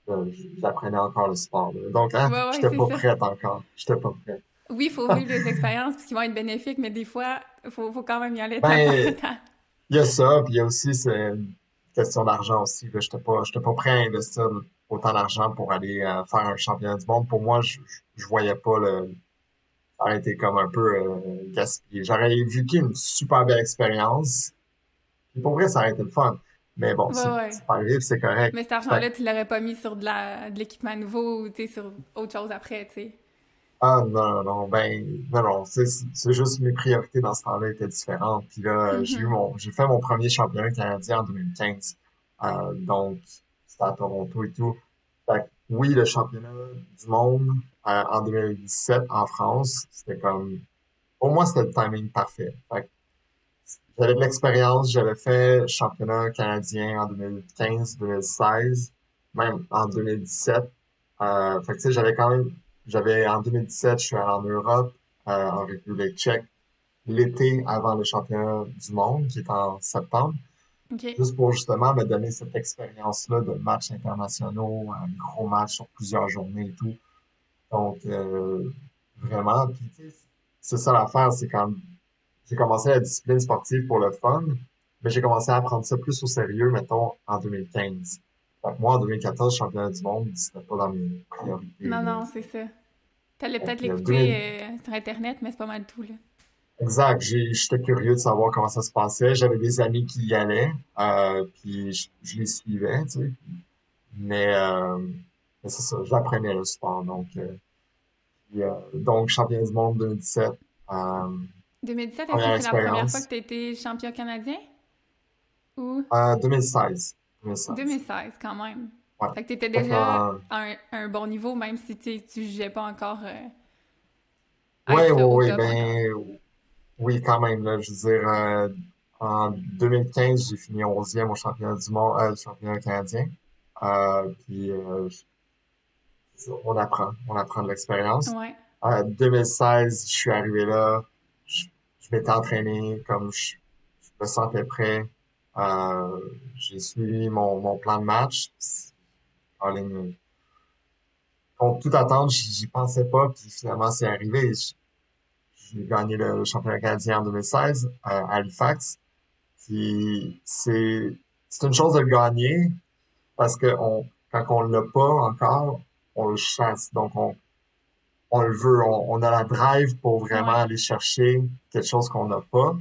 euh, j'apprenais encore le sport. Donc, hein, ouais, j'étais pas prête encore. J'étais pas prête. Oui, il faut vivre les expériences qu'ils vont être bénéfiques, mais des fois, il faut, faut, quand même y aller ben, il y a ça, puis il y a aussi une question d'argent aussi. Je n'étais pas, pas prêt à investir autant d'argent pour aller euh, faire un championnat du monde. Pour moi, je, je voyais pas le. Ça aurait été comme un peu euh, gaspillé. J'aurais vécu une super belle expérience. Pour vrai, ça aurait été le fun. Mais bon, c'est pas grave, c'est correct. Mais cet argent-là, tu l'aurais pas mis sur de l'équipement nouveau ou sur autre chose après, tu sais? Ah non, non, ben non, non, c'est c'est juste mes priorités dans ce temps-là étaient différentes. Puis là, j'ai eu mm-hmm. mon j'ai fait mon premier championnat canadien en 2015. Euh, donc, c'était à Toronto et tout. Fait que, oui, le championnat du monde euh, en 2017 en France, c'était comme pour moi, c'était le timing parfait. J'avais de l'expérience, j'avais fait championnat canadien en 2015, 2016, même en 2017. Euh, fait que tu sais, j'avais quand même j'avais, en 2017, je suis allé en Europe, euh, en République tchèque, l'été avant le championnat du monde, qui est en septembre. Juste pour justement me donner cette expérience-là de matchs internationaux, un gros match sur plusieurs journées et tout. Donc, euh, vraiment, puis c'est ça l'affaire, c'est quand j'ai commencé la discipline sportive pour le fun, mais j'ai commencé à prendre ça plus au sérieux, mettons, en 2015 moi, en 2014, championnat du monde, c'était pas dans mes priorités. Non, non, c'est ça. T'allais peut-être l'écouter euh, sur Internet, mais c'est pas mal tout, là. Exact. J'étais curieux de savoir comment ça se passait. J'avais des amis qui y allaient, euh, puis je, les suivais, tu sais. Mais, euh, c'est ça, j'apprenais le sport. Donc, donc champion du monde 2017. 2017, est-ce que c'est la première fois que tu été champion canadien? Ou? 2016. 2016. quand même. Ouais. Fait que t'étais déjà à un, bon niveau, même si tu jugeais pas encore. Euh, oui, oui, oui. Ben, oui, quand même. Là, je veux dire, euh, en 2015, j'ai fini 11e au championnat du monde, euh, championnat canadien. Euh, puis, euh, on apprend. On apprend de l'expérience. Ouais. En 2016, je suis arrivé là. Je, je m'étais entraîné comme je, je me sentais prêt. Euh, j'ai suivi mon, mon, plan de match. En ligne, contre toute attente, j'y pensais pas, puis finalement c'est arrivé. J'ai gagné le championnat canadien en 2016 euh, à Halifax. Puis c'est c'est une chose de le gagner parce que on, quand on l'a pas encore, on le chasse. Donc on on le veut, on, on a la drive pour vraiment aller chercher quelque chose qu'on n'a pas.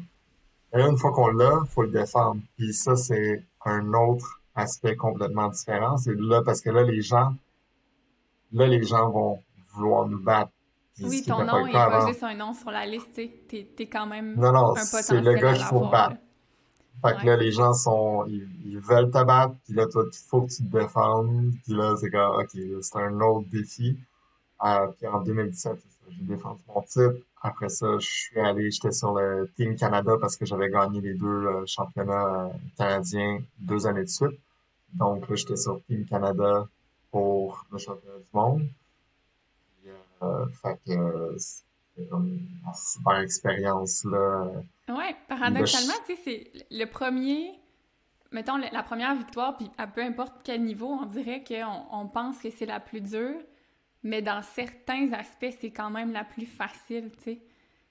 Et une fois qu'on l'a, faut le défendre. Puis ça, c'est un autre aspect complètement différent. C'est là, parce que là, les gens, là, les gens vont vouloir nous battre. oui, ton nom n'est pas juste un nom sur la liste, tu es, quand même non, non, c'est le gars qu'il faut battre. Fait que là, les gens sont, ils, veulent te battre, puis là, toi, il faut que tu te défendes, puis là, c'est comme, ok, c'est un autre défi. Euh, puis en 2017, j'ai défendu mon titre. Après ça, je suis allé, j'étais sur le Team Canada parce que j'avais gagné les deux euh, championnats euh, canadiens deux années de suite. Donc là, j'étais sur Team Canada pour le championnat du monde. Puis, euh, fait que comme une super expérience, là. Ouais, Le paradoxalement, tu sais, c'est le premier, mettons, la première victoire, puis à peu importe quel niveau, on dirait qu'on on pense que c'est la plus dure, mais dans certains aspects, c'est quand même la plus facile, tu sais.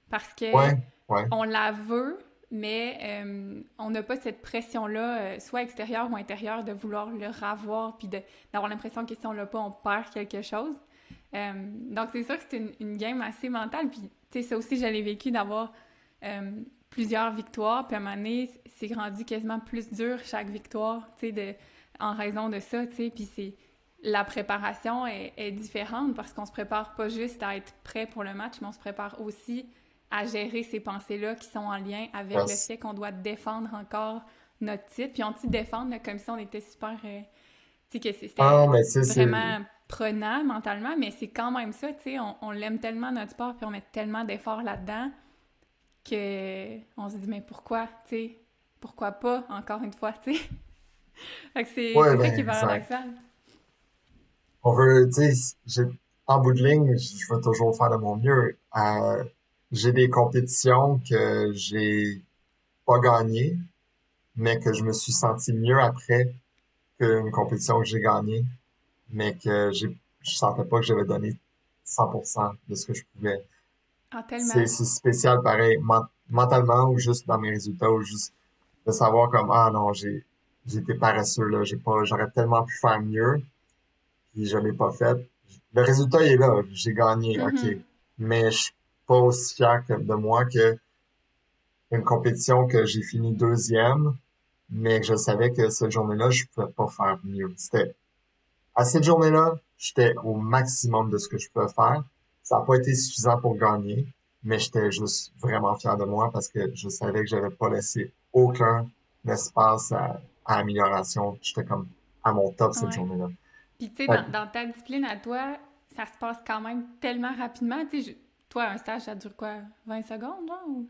Parce que Ouais, ouais, on la veut, mais euh, on n'a pas cette pression-là, euh, soit extérieure ou intérieure, de vouloir le ravoir, puis d'avoir l'impression que si on l'a pas, on perd quelque chose. Euh, donc, c'est sûr que c'est une, une game assez mentale. Puis, tu sais, ça aussi, je l'ai vécu d'avoir euh, plusieurs victoires. Puis, à un moment donné, c'est rendu quasiment plus dur chaque victoire, tu sais, en raison de ça, tu sais. Puis, c'est la préparation est, est différente parce qu'on se prépare pas juste à être prêt pour le match, mais on se prépare aussi à gérer ces pensées-là qui sont en lien avec le fait qu'on doit défendre encore notre titre. Puis, on dit défendre là, comme si on était super... euh, tu sais, que Ah c'était c'est, vraiment prenant mentalement, mais c'est quand même ça, tu sais, on, on l'aime tellement notre sport, puis on met tellement d'efforts là-dedans que on se dit, mais pourquoi, tu sais, pourquoi pas, encore une fois, tu sais? Fait que c'est ouais, c'est ça qui est ben, paradoxal. On veut, tu sais, en bout de ligne, je veux toujours faire de mon mieux. Euh, j'ai des compétitions que j'ai pas gagnées, mais que je me suis senti mieux après qu'une compétition que j'ai gagnée, mais que je sentais pas que j'avais donné 100% de ce que je pouvais. Ah, C'est, spécial pareil, men- mentalement ou juste dans mes résultats ou juste de savoir comme, ah non, j'ai, été paresseux là, j'ai pas, j'aurais tellement pu faire mieux, puis je l'ai pas fait. Le résultat il est là, j'ai gagné, ok, Mhm. mais je suis pas aussi fier que de moi que une compétition que j'ai fini deuxième, mais que je savais que cette journée-là, je pouvais pas faire mieux. C'était, à cette journée-là, j'étais au maximum de ce que je pouvais faire. Ça n'a pas été suffisant pour gagner, mais j'étais juste vraiment fier de moi parce que je savais que j'avais pas laissé aucun espace à, à amélioration. J'étais comme à mon top cette journée-là. Puis, tu sais, dans, dans ta discipline à toi, ça se passe quand même tellement rapidement, tu sais, toi, un stage, ça dure quoi, 20 secondes, genre, ou?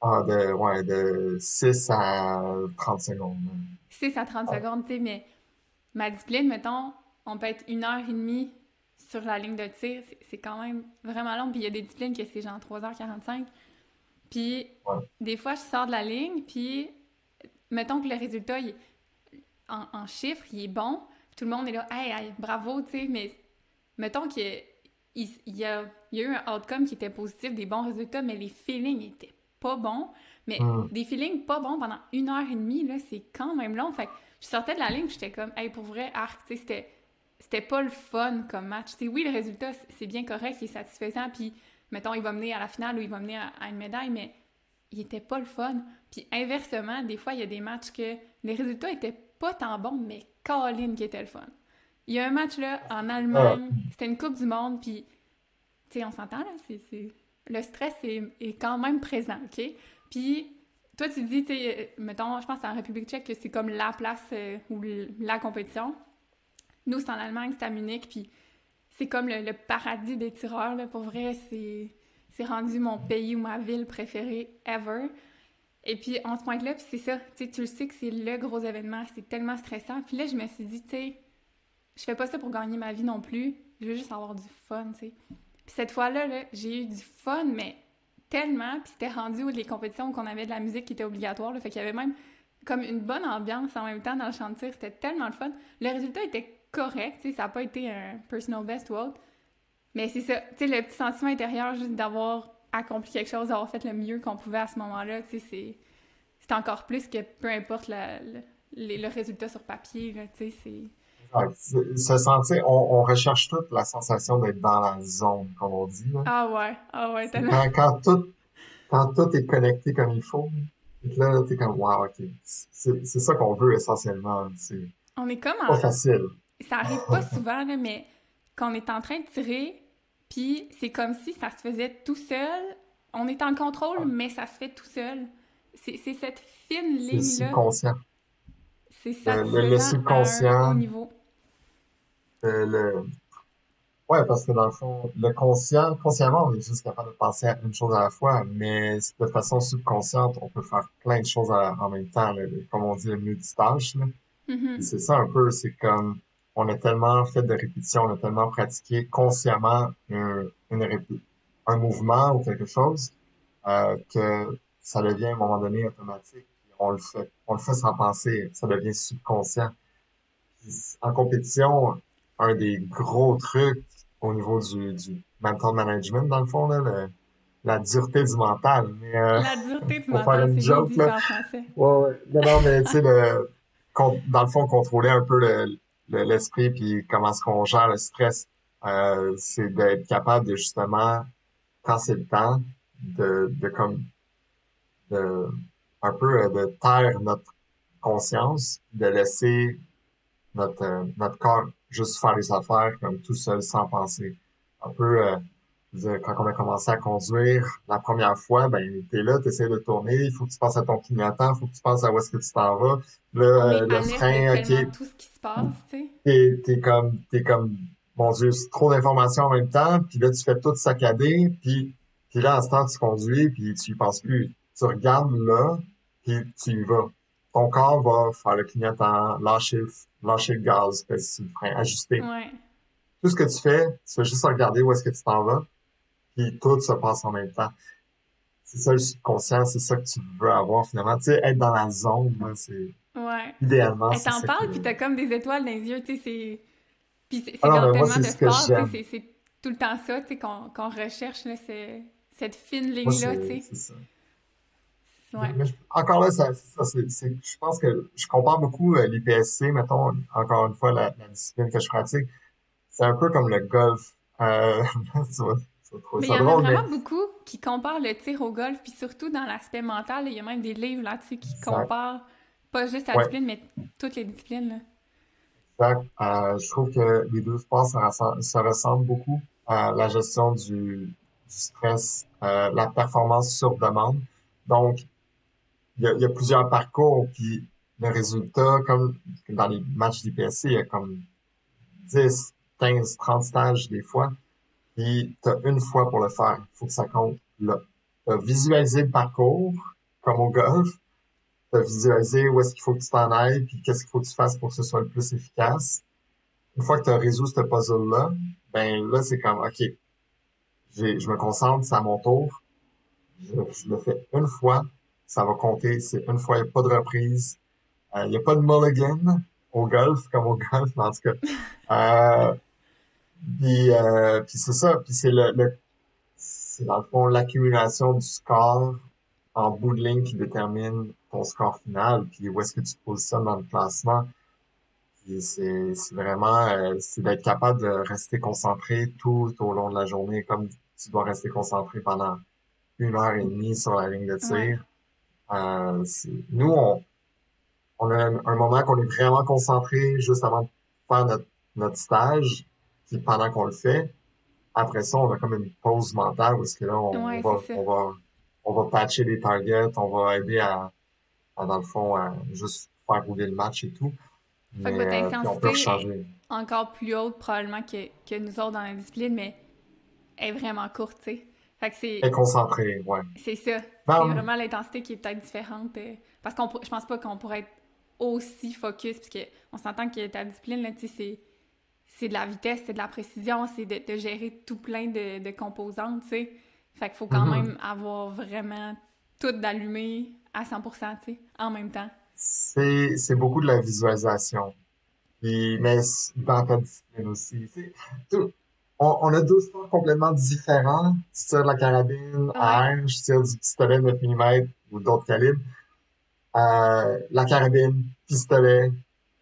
Ah, de, ouais, de 6 à 30 secondes. 6 à 30 Ouais. secondes, tu sais, mais ma discipline, mettons, on peut être une heure et demie sur la ligne de tir, c'est quand même vraiment long. Puis il y a des disciplines que c'est genre 3h45. Puis Ouais. des fois, je sors de la ligne, puis mettons que le résultat, il- en, en chiffres, il est bon. Tout le monde est là, hey, hey, bravo, tu sais, mais mettons qu'il y a, il, il y a, il y a eu un outcome qui était positif, des bons résultats, mais les feelings étaient pas bons. Mais Hmm. des feelings pas bons pendant une heure et demie, là, c'est quand même long. Fait que je sortais de la ligne, j'étais comme, hey, pour vrai, arc, tu sais, c'était, c'était pas le fun comme match. Oui, le résultat, c'est bien correct, il est satisfaisant, puis mettons, il va mener à la finale ou il va mener à, à une médaille, mais il était pas le fun. Puis inversement, des fois, il y a des matchs que les résultats étaient pas tant bons, mais Colin qui était le fun. Il y a un match là en Ah, Allemagne, c'était une Coupe du Monde, puis tu sais, on s'entend là, c'est, le stress est, est quand même présent, OK? Puis toi, tu dis, tu sais, euh, mettons, je pense en République tchèque que c'est comme la place euh, ou la compétition. Nous, c'est en Allemagne, c'est à Munich, puis c'est comme le, paradis des tireurs, là. Pour vrai, c'est, rendu mon pays ou ma ville préférée ever. Et puis, on se pointe là, puis c'est ça. Tu sais, tu le sais que c'est le gros événement, c'est tellement stressant. Puis là, je me suis dit, tu sais, je fais pas ça pour gagner ma vie non plus. Je veux juste avoir du fun, tu sais. Puis cette fois-là, là, j'ai eu du fun, mais tellement. Puis c'était rendu les compétitions où on avait de la musique qui était obligatoire. Là, fait qu'il y avait même comme une bonne ambiance en même temps dans le tir. C'était tellement le fun. Le résultat était correct, tu sais. Ça n'a pas été un personal best ou autre. Mais c'est ça, tu sais, le petit sentiment intérieur juste d'avoir accompli quelque chose, d'avoir fait le mieux qu'on pouvait à ce moment-là, tu sais, c'est, c'est encore plus que peu importe la- le, les- le résultat sur papier, tu sais, c'est... Se sentir, on, on recherche toute la sensation d'être dans la zone, comme on dit, là. Ah ouais, ah ouais, tellement. quand, quand tout, quand tout est connecté comme il faut, là, t'es comme, wow, ok. C'est, c'est ça qu'on veut essentiellement. C'est On est comme pas en... facile. Ça arrive pas souvent, là, mais qu'on est en train de tirer, puis c'est comme si ça se faisait tout seul. On est en contrôle, mais ça se fait tout seul. C'est, c'est cette fine C'est ligne-là. subconscient. C'est Le, le, le haut subconscient, niveau. euh, le, ouais, parce que dans le fond, le conscient, consciemment, on est juste capable de penser à une chose à la fois, mais de façon subconsciente, on peut faire plein de choses à- en même temps, là, le- comme on dit, le multitâche. Mhm. C'est ça un peu, c'est comme on a tellement fait de répétitions, on a tellement pratiqué consciemment un, une un mouvement ou quelque chose euh, que ça devient à un moment donné automatique. On le fait, on le fait sans penser, ça devient subconscient. En compétition, un des gros trucs au niveau du, du mental management, dans le fond, là, le- la dureté du mental. Mais euh, La dureté du pour faire mental, une c'est bien joke, dit là, ça en français. Ouais, ouais. Non, non, mais tu sais, dans le fond, contrôler un peu le- l'esprit puis comment est-ce qu'on gère le stress, euh, c'est d'être capable de justement, quand c'est le temps, de, de comme, de, un peu euh, de taire notre conscience, de laisser notre, euh, notre corps juste faire les affaires comme tout seul sans penser. Un peu, euh, dire, quand on a commencé à conduire la première fois, ben, t'es là, t'essaies de tourner, il faut que tu penses à ton clignotant, il faut que tu penses à où est-ce que tu t'en vas. Là, euh, le frein, ok, tout ce qui se passe, tu sais. t'es, t'es comme, t'es comme, mon Dieu, c'est trop d'informations en même temps, puis là, tu fais tout saccader, puis, puis là, à ce temps, tu conduis, puis tu y penses plus. Tu regardes là, puis tu y vas. Ton corps va faire le clignotant, lâcher, le- lâcher le gaz, le frein, ajuster. Ouais. Tout ce que tu fais, tu fais juste regarder où est-ce que tu t'en vas, puis tout se passe en même temps. C'est ça le subconscient, c'est ça que tu veux avoir finalement. Tu sais, être dans la zone, moi, c'est Ouais. idéalement, Elle t'en parle, que... puis t'as comme des étoiles dans les yeux, tu sais, c'est... Puis c'est Ah dans moi, tellement c'est de ce que sports, tu sais, j'aime. c'est tout le temps ça, tu sais, qu'on qu'on recherche, là, cette fine Moi, ligne-là, tu sais. c'est ça. Ouais. Mais je- encore là, ça, ça, je pense que je compare beaucoup euh, l'IPSC, mettons, encore une fois, la, la discipline que je pratique. C'est un peu comme le golf. Euh, tu trouver Mais il y en a mais vraiment beaucoup qui comparent le tir au golf, puis surtout dans l'aspect mental, il y a même des livres là-dessus qui exact. comparent pas juste la Ouais, discipline, mais toutes les disciplines, là. exact. Euh, je trouve que les deux sports se ressemblent, se ressemblent beaucoup. Euh, la gestion du, du stress, euh, la performance sur demande. Donc, il y a, il y a plusieurs parcours, puis le résultat, comme dans les matchs d'IPSC, il y a comme 10, 15, 30 stages des fois. Puis tu as une fois pour le faire. Il faut que ça compte là. Tu as visualisé le parcours, comme au golf. Tu as visualisé où est-ce qu'il faut que tu t'en ailles, puis qu'est-ce qu'il faut que tu fasses pour que ce soit le plus efficace. Une fois que tu as résolu ce puzzle-là, ben là, c'est comme, OK, j'ai, je me concentre, c'est à mon tour. Je, je le fais une fois, ça va compter, c'est une fois, il n'y a pas de reprise. Euh, Il n'y a pas de mulligan au golf, comme au golf, mais en tout cas. Euh, puis, euh, puis c'est ça, puis c'est le, le c'est dans le fond l'accumulation du score en bout de ligne qui détermine ton score final, puis où est-ce que tu te positionnes dans le classement. C'est c'est vraiment euh, c'est d'être capable de rester concentré tout au long de la journée, comme tu dois rester concentré pendant une heure et demie sur la ligne de Ouais. tir. Euh, nous, on, on a un, un moment qu'on est vraiment concentré juste avant de faire notre, notre stage, puis pendant qu'on le fait, après ça, on a comme une pause mentale où est-ce que là, on, va, c'est on va, on va patcher les targets, on va aider à, à, dans le fond, à juste faire rouler le match et tout. Fait que votre euh, intensité est encore plus haute probablement que, que nous autres dans la discipline, mais elle est vraiment courte, tu sais. Fait que c'est Et concentré, ouais. c'est ça. C'est Ben, vraiment l'intensité qui est peut-être différente. euh, parce qu'on je pense pas qu'on pourrait être aussi focus, parce que on s'entend que ta discipline, là, tu sais, c'est c'est de la vitesse, c'est de la précision, c'est de, de gérer tout plein de, de composantes, tu sais. Fait qu'il faut quand mhm. même avoir vraiment tout d'allumé à 100%, tu sais, en même temps. C'est, beaucoup de la visualisation. Puis, mais dans ta discipline aussi. tu sais, tout- on, on a deux sports complètement différents. Tu tires de la carabine à air, je tire du pistolet 9 mm ou d'autres calibres. Euh, la carabine, pistolet,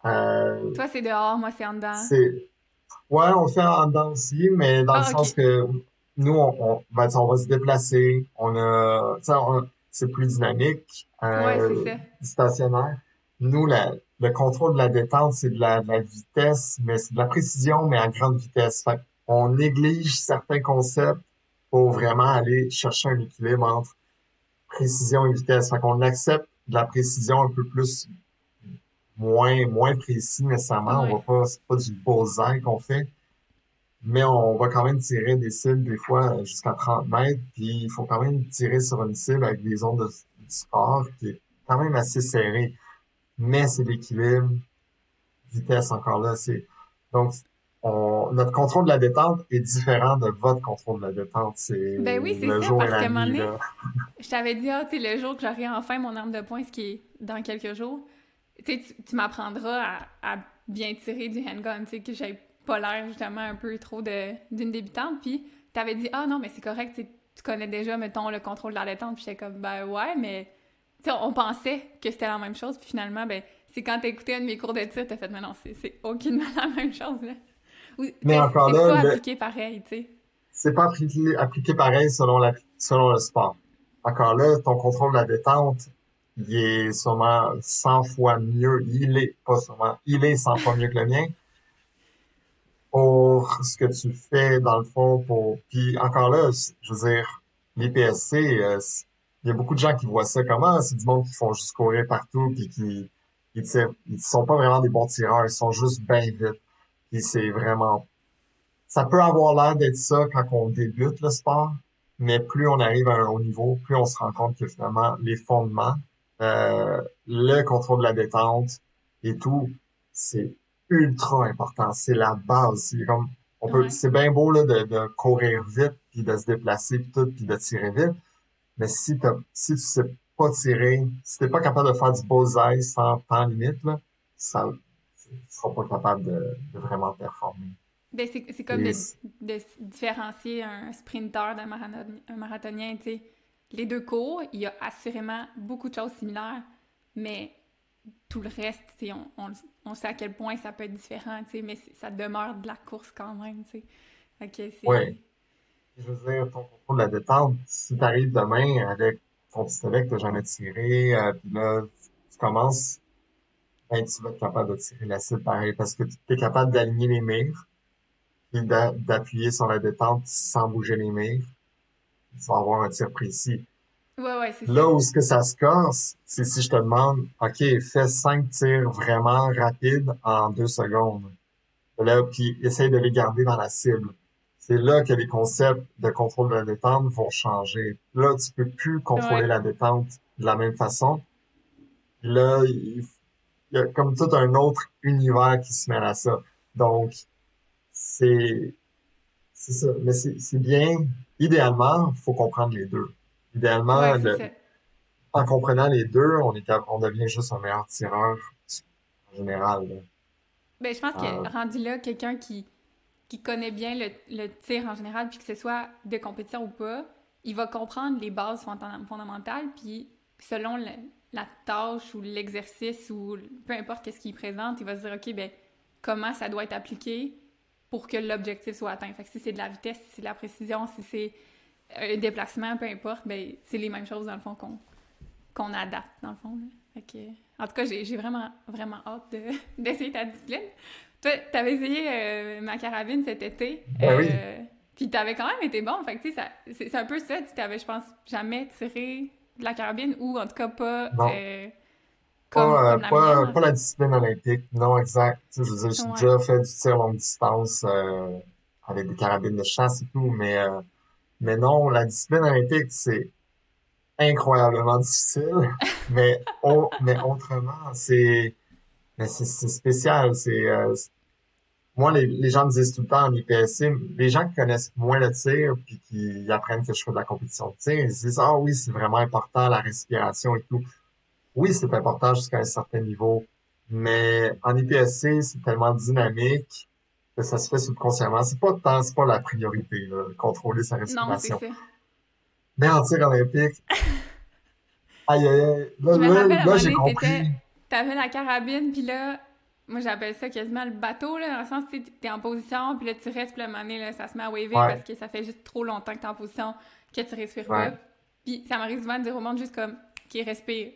euh, Toi, c'est dehors, moi, c'est en dedans. c'est, ouais, on fait en dedans aussi, mais dans le Ah, sens que nous, on, on, ben, on va se déplacer, on a, c'est plus dynamique, euh, stationnaire. Nous, la, le contrôle de la détente, c'est de la, de la vitesse, mais c'est de la précision, mais à grande vitesse. Fait on néglige certains concepts pour vraiment aller chercher un équilibre entre précision et vitesse. Fait qu'on accepte de la précision un peu plus moins, moins précis nécessairement. On va Ouais. pas, c'est pas du bullseye qu'on fait, mais on va quand même tirer des cibles des fois euh, jusqu'à 30 mètres, puis il faut quand même tirer sur une cible avec des ondes de, sport qui est quand même assez serrée. Mais c'est l'équilibre, vitesse encore là. C'est donc notre contrôle de la détente est différent de votre contrôle de la détente. C'est ben oui, c'est le ça, jour parce qu'à un moment nuit, donné, là. je t'avais dit, ah, le jour que j'aurai enfin mon arme de poing, ce qui est dans quelques jours, tu, tu m'apprendras à, à bien tirer du handgun, tu sais, que j'ai pas l'air justement un peu trop d'une débutante. Puis t'avais dit, ah non, mais c'est correct, tu connais déjà, mettons, le contrôle de la détente. Puis j'étais comme, ben ouais, mais tu sais, on pensait que c'était la même chose. Puis finalement, ben, c'est quand t'as écouté un de mes cours de tir, t'as fait, mais non, c'est aucunement la même chose, là. Ou, Mais encore c'est là, pas le- appliqué pareil, tu sais. c'est pas appliqué, appliqué pareil selon la, selon le sport. Encore là, ton contrôle de la détente, il est sûrement 100 fois mieux. Il est, pas sûrement, il est 100 fois mieux que le mien pour ce que tu fais dans le fond pour, puis encore là, je veux dire, les PSC, euh, il y a beaucoup de gens qui voient ça comme, ah, c'est du monde qui font juste courir partout puis qui, ils tirent, ils sont pas vraiment des bons tireurs, ils sont juste bien vite. Puis c'est vraiment ça peut avoir l'air d'être ça quand on débute le sport, mais plus on arrive à un haut niveau, plus on se rend compte que finalement, les fondements, euh, le contrôle de la détente et tout, c'est ultra important. C'est la base. C'est comme, on peut, Ouais. c'est bien beau, là, de, de courir vite, puis de se déplacer, puis tout, puis de tirer vite. Mais si t'as, si tu sais pas tirer, si t'es pas capable de faire du bullseye sans temps limite, là, ça, tu seras pas capable de, de vraiment performer. Ben, c'est c'est comme de, Et de s- différencier un sprinter d'un marathon- un marathonien, tu sais. Les deux cours, il y a assurément beaucoup de choses similaires, mais tout le reste, tu on, on, sait à quel point ça peut être différent, tu mais ça demeure de la course quand même, tu. Ouais. Je veux dire, ton contrôle de la détente, si t'arrives demain avec ton pistolet que t'as jamais tiré, euh, puis là, tu commences, ben, tu vas être capable de tirer la cible pareil, parce que tu es capable d'aligner les puis d'a- d'appuyer sur la détente sans bouger les mires. Tu vas avoir un tir précis. Ouais, ouais, c'est ça. Là où ce que ça se corse, c'est si je te demande, OK, fais cinq tirs vraiment rapides en deux secondes. Là, puis essaye de les garder dans la cible. C'est là que les concepts de contrôle de la détente vont changer. Là, tu peux plus contrôler Ouais. la détente de la même façon. Là, il il y a comme tout un autre univers qui se mêle à ça. Donc, c'est, c'est ça. Mais c'est, bien. Idéalement, faut comprendre les deux. Idéalement, Ouais, le- en comprenant les deux, on est, on devient juste un meilleur tireur en général. là. Ben, je pense que Euh, rendu là, quelqu'un qui, qui connaît bien le, le tir en général, puis que ce soit de compétition ou pas, il va comprendre les bases fonda- fondamentales, puis selon le- la tâche ou l'exercice ou peu importe qu'est-ce qu'il présente, il va se dire, OK, ben, comment ça doit être appliqué? Pour que l'objectif soit atteint. Fait que si c'est de la vitesse, si c'est de la précision, si c'est un déplacement, peu importe, ben, c'est les mêmes choses dans le fond qu'on qu'on adapte, dans le fond. là. Fait que, en tout cas, j'ai vraiment, vraiment hâte de- d'essayer ta discipline. Toi, t'avais essayé euh, ma carabine cet été. Ben oui. euh, Puis t'avais quand même été bon. Fait que, tu sais, c'est c'est un peu ça. Tu t'avais, je pense, jamais tiré de la carabine ou en tout cas pas euh, comme, Pas, euh, comme la pas, pas la discipline olympique, non exact. Tu sais, je veux dire, j'ai Ouais. déjà fait du tir longue distance euh, avec des carabines de chasse et tout, mais, euh, mais non, la discipline olympique, c'est incroyablement difficile, mais, au- mais autrement, c'est mais c'est spécial. C'est euh, moi, les, les gens me disent tout le temps en IPSC, les gens qui connaissent moins le tir puis qui apprennent que je fais de la compétition de tir, ils se disent, ah oui, c'est vraiment important, la respiration et tout. Oui, c'est important jusqu'à un certain niveau, mais en IPSC, c'est tellement dynamique que ça se fait subconsciemment. C'est pas tant, c'est pas la priorité, là, contrôler sa respiration. Mais en tir olympique, aïe, aïe, aïe, là, là, j'ai compris. T'avais la carabine, puis là, moi j'appelle ça quasiment le bateau, là, dans le sens, sais, t'es en position, puis là tu restes, puis là, à un moment donné, là, ça se met à waver Ouais. parce que ça fait juste trop longtemps que t'es en position, que tu respires Ouais. pas. Puis ça m'arrive souvent de dire au monde juste comme, qui respire,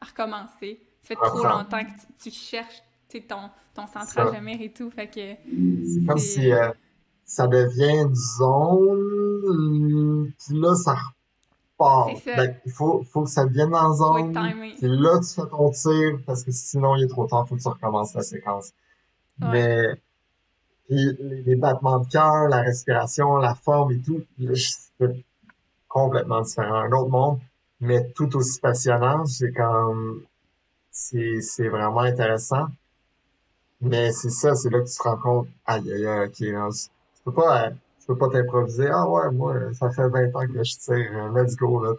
à recommencer. Ça fait trop longtemps que tu, tu cherches, ton, ton de mire et tout, fait que C'est comme si euh, ça devient une zone, puis là, ça repart. Ben, il faut, faut que ça devienne en zone, puis là, tu fais ton tir, parce que sinon, il est trop tard, faut que tu recommences la séquence. Ouais. Mais, puis les, les battements de cœur, la respiration, la forme et tout, c'est complètement différent. Un autre monde, mais tout aussi passionnant. C'est comme, c'est, c'est vraiment intéressant. Mais c'est ça, c'est là que tu te rends compte, aïe, aïe, aïe, ok, non, tu peux pas, tu peux pas t'improviser. Ah ouais, moi, ça fait 20 ans que je tire, euh, let's go, là,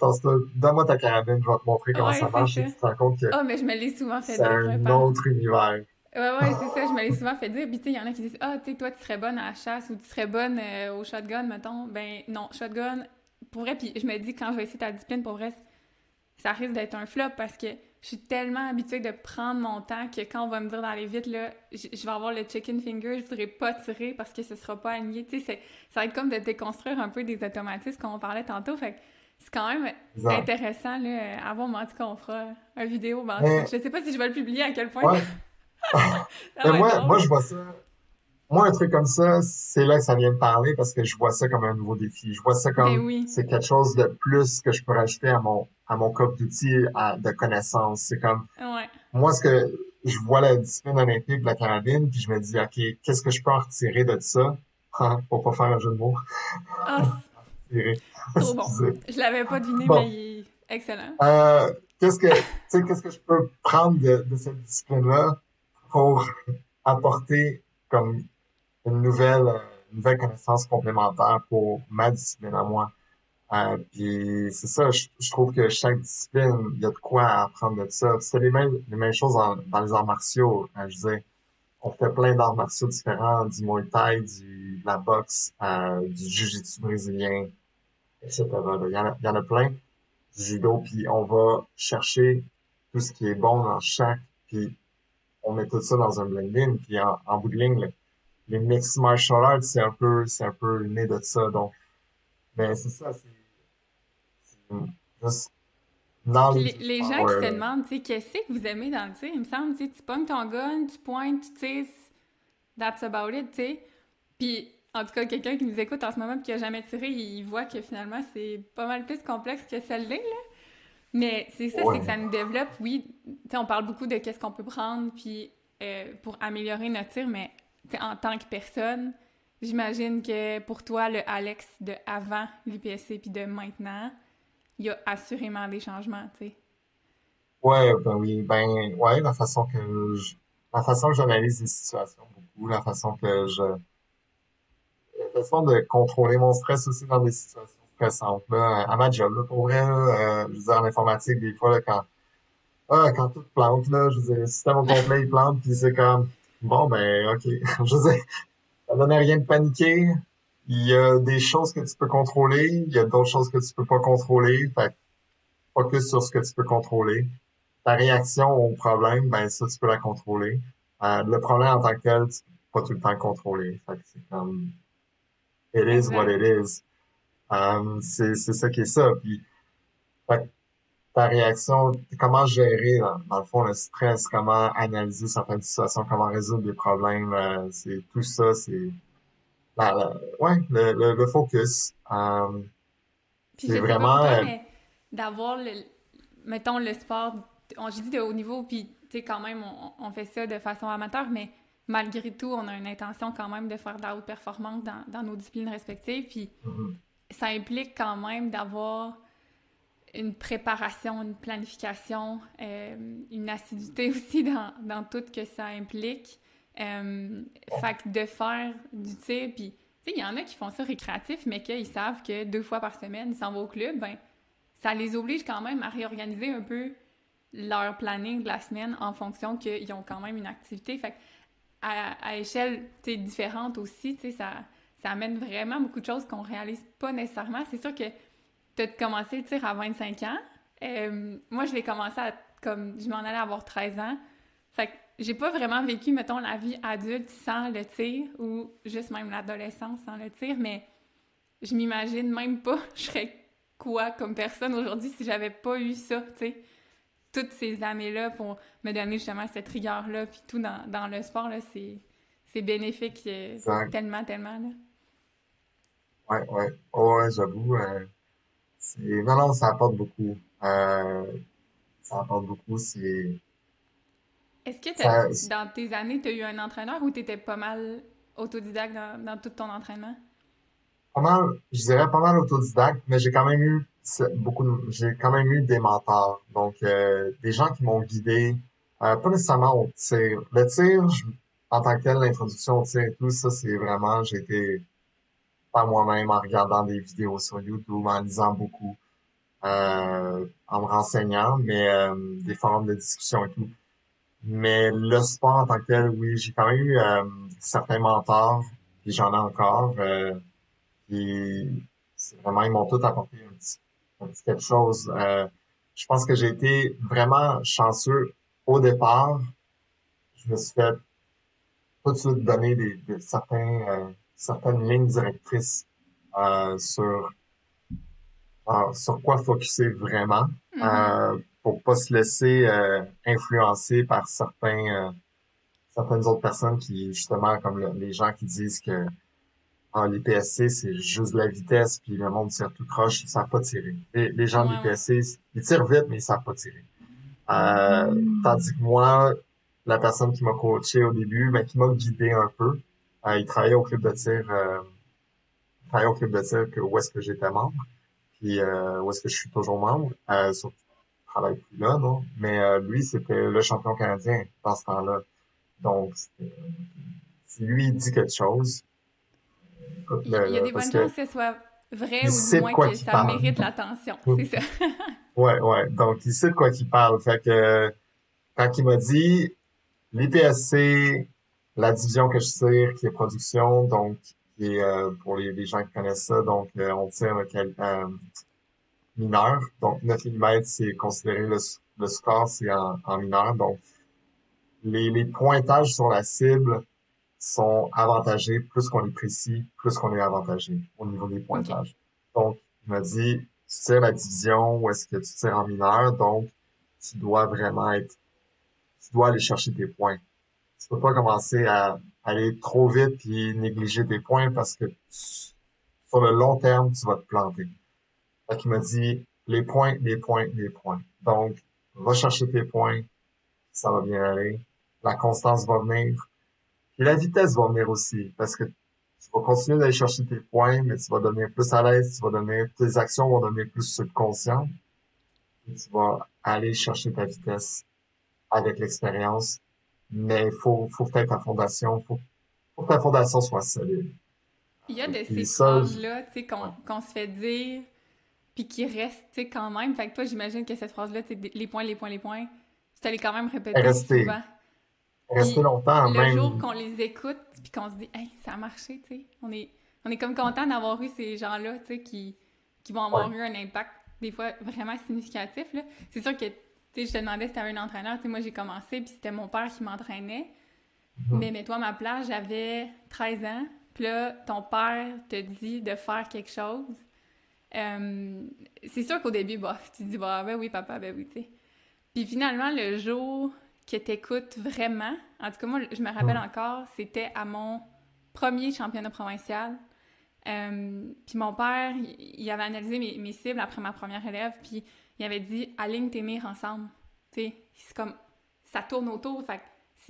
donne-moi ta carabine, je vais te montrer comment Ouais, ça marche, ça. et tu te rends compte que Ah, mais je me l'ai souvent fait c'est dire un autre univers. Ouais, ouais, c'est ça, je me l'ai souvent fait dire. Puis, tu sais, il y en a qui disent Ah, tu sais, toi, tu serais bonne à la chasse ou tu serais bonne euh, au shotgun, mettons. Ben, non, shotgun, pour vrai, puis je me dis, quand je vais essayer ta discipline, pour vrai, ça risque d'être un flop parce que je suis tellement habituée de prendre mon temps que quand on va me dire d'aller vite, là, je je vais avoir le chicken finger, je voudrais pas tirer parce que ce sera pas aligné. Tu sais, ça va être comme de déconstruire un peu des automatismes comme on parlait tantôt. Fait que c'est quand même intéressant, là. À voir, mais en tout cas, on fera une vidéo. Mais en tout cas, Mais, je sais pas si je vais le publier, à quel point ouais, ça être moi, moi, je vois ça, moi, un truc comme ça, c'est là que ça vient me parler parce que je vois ça comme un nouveau défi. Je vois ça Ben comme, oui. c'est quelque chose de plus que je peux rajouter à mon, à mon coffre d'outils de connaissances. C'est comme, Ouais. Moi, ce que je vois la discipline olympique de la carabine, puis je me dis, OK, qu'est-ce que je peux en retirer de ça? Pour pas faire un jeu de mots. Ah, c'est trop bon. Je l'avais pas deviné, mais il est excellent. Euh, qu'est-ce que, tu sais, qu'est-ce que je peux prendre de, de cette discipline-là pour apporter comme une nouvelle, euh, une nouvelle connaissance complémentaire pour ma discipline à moi? Euh, puis c'est ça, je, je trouve que chaque discipline, il y a de quoi apprendre de ça. C'est les mêmes, les mêmes choses dans, dans les arts martiaux. Euh, je disais, on fait plein d'arts martiaux différents, du Muay Thai, du, de la boxe, euh, du Jiu-Jitsu brésilien, etc. Il y en a, il y en a plein, du judo, puis on va chercher tout ce qui est bon dans chaque, puis on met tout ça dans un blending, puis en, en bout de ligne, les mixed martial arts, c'est un peu, c'est un peu né de ça. Donc, mais c'est ça, c'est juste les, les gens qui se demandent, tu sais, qu'est-ce que vous aimez dans le tir? Il me semble, tu tu pognes ton gun, tu pointes, tu tires, that's about it, tu sais. Puis, en tout cas, quelqu'un qui nous écoute en ce moment et qui a jamais tiré, il voit que finalement, c'est pas mal plus complexe que celle-là, là. Mais c'est ça, c'est que ça nous développe, oui. Tu sais, on parle beaucoup de qu'est-ce qu'on peut prendre, puis euh, pour améliorer notre tir, mais en tant que personne, j'imagine que pour toi, le Alex de avant l'UPSC puis de maintenant, il y a assurément des changements, tu sais. Ouais, ben oui, ben ouais, la façon que la façon que j'analyse les situations beaucoup, la façon que je, la façon de contrôler mon stress aussi dans des situations stressantes là, à ma job là, pour vrai euh, je veux dire en informatique des fois quand ah, quand tout plante là, je veux dire le système au complet il plante puis c'est comme bon ben ok, je veux dire ça donne à rien de paniquer. Il y a des choses que tu peux contrôler, il y a d'autres choses que tu peux pas contrôler. Fait que focus sur ce que tu peux contrôler. Ta réaction au problème, ben ça, tu peux la contrôler. Euh, le problème en tant que tel, tu peux pas tout le temps le contrôler. Fait que c'est comme it is what it is. Euh, c'est c'est ça qui est ça. Puis fait que ta réaction, comment gérer dans, dans le fond le stress, comment analyser certaines situations, comment résoudre des problèmes, euh, c'est tout ça, c'est la, la- ouais, le, le, le focus. Euh, c'est vraiment euh, d'avoir le, mettons, le sport, on, je dis de haut niveau, puis tu sais, quand même, on, on fait ça de façon amateur, mais malgré tout, on a une intention quand même de faire de la haute performance dans, dans nos disciplines respectives, puis mhm, ça implique quand même d'avoir une préparation, une planification, euh, une assiduité aussi dans, dans tout que ça implique. Euh, fait que de faire du tir, puis tu sais, il y en a qui font ça récréatif, mais qu'ils savent que deux fois par semaine, ils s'en vont au club, ben ça les oblige quand même à réorganiser un peu leur planning de la semaine en fonction qu'ils ont quand même une activité. Fait que à, à échelle différente aussi, tu sais, ça, ça amène vraiment beaucoup de choses qu'on réalise pas nécessairement. C'est sûr que tu as commencé le tir à 25 ans. Euh, moi, je l'ai commencé à, comme je m'en allais avoir 13 ans. Fait que j'ai pas vraiment vécu, mettons, la vie adulte sans le tir ou juste même l'adolescence sans le tir, mais je m'imagine même pas je serais quoi comme personne aujourd'hui si j'avais pas eu ça, tu sais. Toutes ces années-là pour me donner justement cette rigueur-là, puis tout dans, dans le sport, là, c'est, c'est bénéfique euh, tellement, tellement, là. Ouais, ouais. Oh, ouais, j'avoue. euh, c'est... Non, non, ça apporte beaucoup. Euh, ça apporte beaucoup. C'est. Est-ce que Ça, dans tes années, tu as eu un entraîneur ou tu étais pas mal autodidacte dans, dans tout ton entraînement? pas mal, je dirais pas mal autodidacte, mais j'ai quand même eu beaucoup j'ai quand même eu des mentors. Donc, euh, des gens qui m'ont guidé, euh, pas nécessairement au tir. Le tir, je, en tant que tel, l'introduction au tir et tout, ça, c'est vraiment, j'ai été par moi-même en regardant des vidéos sur YouTube, en lisant beaucoup, euh, en me renseignant, mais euh, des forums de discussion et tout. Mais le sport en tant que tel, oui, j'ai quand même eu euh, certains mentors, puis j'en ai encore, euh, puis c'est vraiment, ils m'ont tout apporté un petit, un petit quelque chose. Euh, je pense que j'ai été vraiment chanceux au départ. Je me suis fait tout de suite donner des, des certains, euh, certaines lignes directrices euh, sur euh, sur quoi focuser vraiment Mhm. euh, pour pas se laisser euh, influencer par certains euh, certaines autres personnes qui justement comme le- les gens qui disent que ah, les PSC c'est juste de la vitesse puis le monde tire tout croche ils savent pas tirer les, les gens de Ouais, l'IPSC ils tirent vite mais ils savent pas tirer euh, tandis que moi la personne qui m'a coaché au début ben qui m'a guidé un peu il travaillait au club de tir euh, il travaillait au club de tir que, où est-ce que j'étais membre puis euh, où est-ce que je suis toujours membre. Euh, sauf qu'il travaille plus là, non? Mais euh, lui, c'était le champion canadien dans ce temps-là. Donc, si lui dit quelque chose, Il y a, des bonnes chances que ce soit vrai ou du moins que ça parle. mérite l'attention. C'est ça. Ouais, ouais. Donc, il sait de quoi qu'il parle. Fait que quand il m'a dit l'IPSC, la division que je tire, qui est production, donc qui est euh, pour les, les gens qui connaissent ça, donc euh, on tire euh, mineur. Donc 9 mm, c'est considéré le, le score, c'est en, en mineur. Donc les, les pointages sur la cible sont avantagés plus qu'on est précis, plus qu'on est avantagé au niveau des pointages. Donc, il m'a dit, tu tires la division ou est-ce que tu tires en mineur, donc tu dois vraiment être, tu dois aller chercher tes points. Tu peux pas commencer à aller trop vite puis négliger tes points parce que sur le long terme, tu vas te planter. Fait qu'il m'a dit, les points, les points, les points. Donc, va chercher tes points, ça va bien aller. La constance va venir. Puis la vitesse va venir aussi, parce que tu vas continuer d'aller chercher tes points, mais tu vas devenir plus à l'aise, tu vas devenir, tes actions vont devenir plus subconscientes. Et tu vas aller chercher ta vitesse avec l'expérience. Mais il faut, faut que ta fondation, faut, faut que ta fondation soit solide. Il y a de ces phrases-là, tu sais, qu'on qu'on se fait dire, puis qui restent, tu sais, quand même. Fait que toi, j'imagine que cette phrase-là, tu sais, les points, les points, les points, tu t'allais quand même répéter Rester, souvent. rester Puis longtemps, le jour même, qu'on les écoute, puis qu'on se dit, hey, ça a marché, tu sais, on est, on est comme content d'avoir eu ces gens-là, tu sais, qui, qui vont avoir ouais. eu un impact, des fois, vraiment significatif, là. C'est sûr que, tu sais, je te demandais si t'avais un entraîneur, tu sais, moi, j'ai commencé, puis c'était mon père qui m'entraînait. Mhm. Mais mets-toi à ma place, j'avais 13 ans, puis là, ton père te dit de faire quelque chose. Euh, c'est sûr qu'au début, bof, tu te dis, bah, ben oui, papa, ben oui, tu sais. Puis finalement, le jour que t'écoutes vraiment, en tout cas, moi, je me rappelle encore, c'était à mon premier championnat provincial. Euh, puis mon père, il, il avait analysé mes, mes cibles après ma première élève, puis il avait dit, aligne tes mires ensemble. Tu sais, c'est comme, ça tourne autour, fait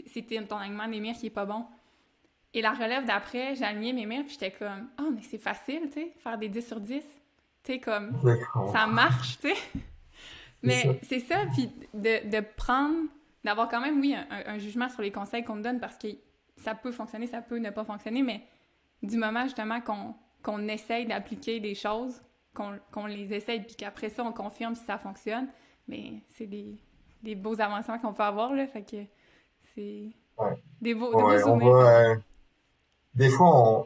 c'est ton alignement des mires qui est pas bon. Et la relève d'après, aligné mes mires, puis j'étais comme, oh, mais c'est facile, tu sais, faire des 10 sur 10. Tu sais, comme, ça marche, tu sais. Mais c'est ça, puis de, de prendre, d'avoir quand même, oui, un, un- jugement sur les conseils qu'on te donne parce que ça peut fonctionner, ça peut ne pas fonctionner, mais du moment justement qu'on qu'on essaye d'appliquer des choses, qu'on les essaye, puis qu'après ça, on confirme si ça fonctionne, mais c'est des, des beaux avancements qu'on peut avoir, là, fait que c'est Ouais. des beaux, des beaux Ouais, on souvenirs. va, euh, des fois, on,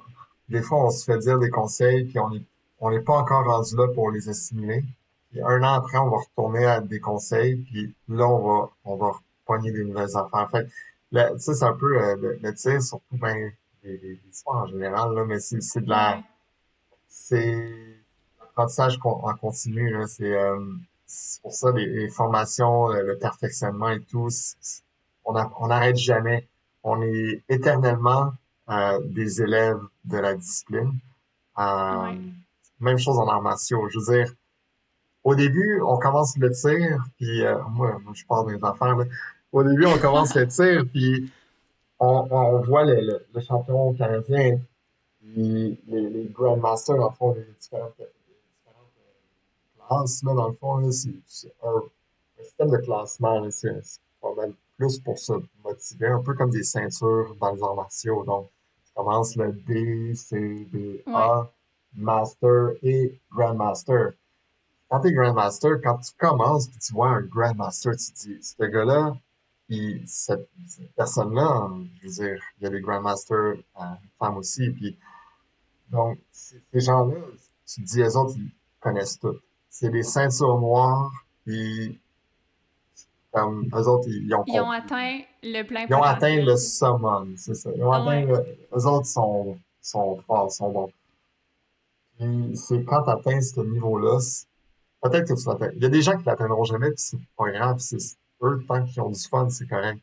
des fois, on se fait dire des conseils, puis on est, on n'est pas encore rendu là pour les assimiler. Puis un an après, on va retourner à des conseils, puis là, on va, on va pogner des nouvelles affaires. Fait que, là, tu sais, c'est un peu euh, le, le tir, surtout, ben, les, les, sports en général, là, mais c'est, de la, c'est l'apprentissage en continu, là. C'est, euh, c'est pour ça, les, les formations, euh, le perfectionnement et tout, on a- on n'arrête jamais. On est éternellement euh, des élèves de la discipline. Euh, Ouais. même chose en arts martiaux. Je veux dire, au début, on commence le tir, puis euh, moi, je parle des affaires, là. Au début, on commence le tir, puis on, on, on voit le, le, le champion canadien, puis les, les Grandmasters, des différentes, des différentes là, dans le fond, là, c'est c'est un, un système de classement, là, c'est c'est pas mal plus pour se motiver, un peu comme des ceintures dans les arts martiaux. Donc, tu commences le D, C, D, A, Master et Grandmaster. Quand t'es Grandmaster, quand tu commences puis tu vois un Grandmaster, tu te dis, ce gars-là, cette, personne-là, je veux dire, il y a des Grandmasters euh, femmes aussi, puis donc, ces gens-là, tu te dis, eux autres, ils connaissent tout. C'est des ceintures noires, puis comme eux autres, ils, ont, ils ont atteint le plein Ils ont atteint le summum, c'est ça. Ils ont atteint le, eux autres sont, sont forts, sont bons. Puis c'est quand tu atteins ce niveau-là, peut-être que tu l'atteins. Il y a des gens qui l'atteindront jamais, puis c'est pas grave, c'est eux, tant qu'ils ont du fun, c'est correct.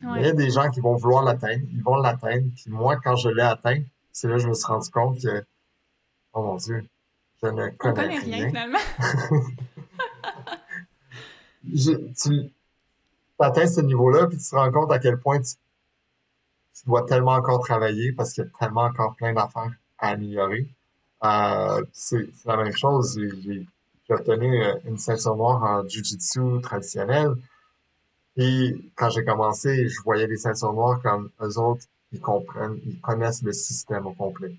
Mais il y a des gens qui vont vouloir l'atteindre, ils vont l'atteindre, puis moi, quand je l'ai atteint, c'est là que je me suis rendu compte que, oh mon Dieu, je ne connais, rien. rien finalement. tu atteins ce niveau-là, puis tu te rends compte à quel point tu, dois tellement encore travailler parce qu'il y a tellement encore plein d'affaires à améliorer. Euh, c'est la même chose. J'ai obtenu euh, une ceinture noire en Jiu-Jitsu traditionnel. Et quand j'ai commencé, je voyais les ceintures noires comme eux autres, ils comprennent, ils connaissent le système au complet.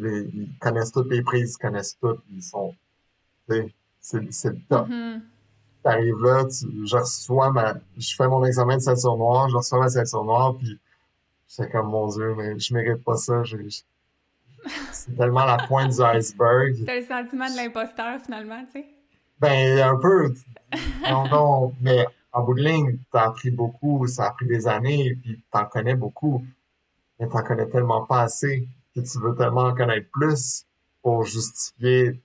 Ils connaissent toutes les prises, ils connaissent tout, ils sont, c'est le top. Mm-hmm. Tu arrives là, je reçois ma, je fais mon examen de ceinture noire, je reçois ma ceinture noire, puis c'est comme, mon Dieu, mais je mérite pas ça, c'est tellement la pointe du iceberg. T'as le sentiment de l'imposteur, finalement, tu sais? Ben, un peu. Non, non, mais en bout de ligne, tu as appris beaucoup, ça a pris des années, puis tu en connais beaucoup, mais tu n'en connais tellement pas assez, que tu veux tellement en connaître plus pour justifier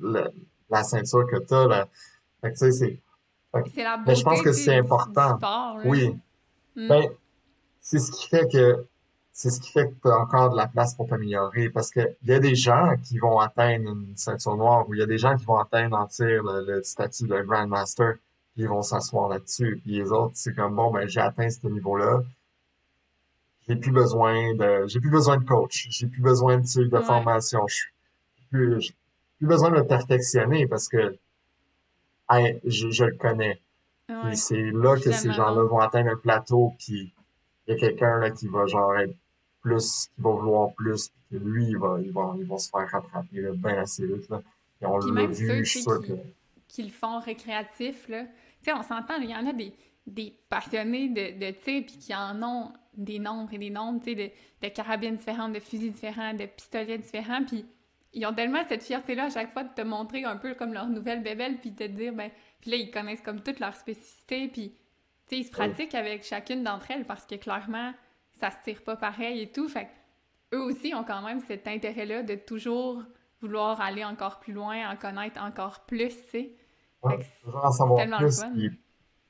la ceinture que tu as. Fait que, tu sais, c'est. Mais je pense que c'est important. oui. Mm. Ben, c'est ce qui fait que c'est ce qui fait que tu as encore de la place pour t'améliorer. Parce qu'il y a des gens qui vont atteindre une ceinture noire ou il y a des gens qui vont atteindre en tir le statut de Grandmaster ils vont s'asseoir là-dessus. Puis les autres, c'est comme bon, ben j'ai atteint ce niveau-là. J'ai plus besoin de. J'ai plus besoin de coach. J'ai plus besoin de, de formation. Je plus, plus besoin de me perfectionner parce que je, le connais. Et c'est là que ces gens-là vont atteindre un plateau, puis il y a quelqu'un là qui va genre être plus, qui va vouloir plus, puis lui, il va, il va, il va se faire rattraper là, bien assez vite. Là. Et on l'a vu, je suis sûr que... qui le font récréatif, là sais, on s'entend, il y en a des, des passionnés de, de tir, puis qui en ont des nombres et des nombres, tu sais, de, de, carabines différentes, de fusils différents, de pistolets différents, puis ils ont tellement cette fierté-là à chaque fois de te montrer un peu comme leur nouvelle bébelle, puis de te dire, ben, puis là, ils connaissent comme toutes leurs spécificités, puis, tu sais, ils se pratiquent avec chacune d'entre elles parce que clairement, ça se tire pas pareil et tout, fait eux aussi ont quand même cet intérêt-là de toujours vouloir aller encore plus loin, en connaître encore plus, tu sais. Ouais, toujours en savoir plus.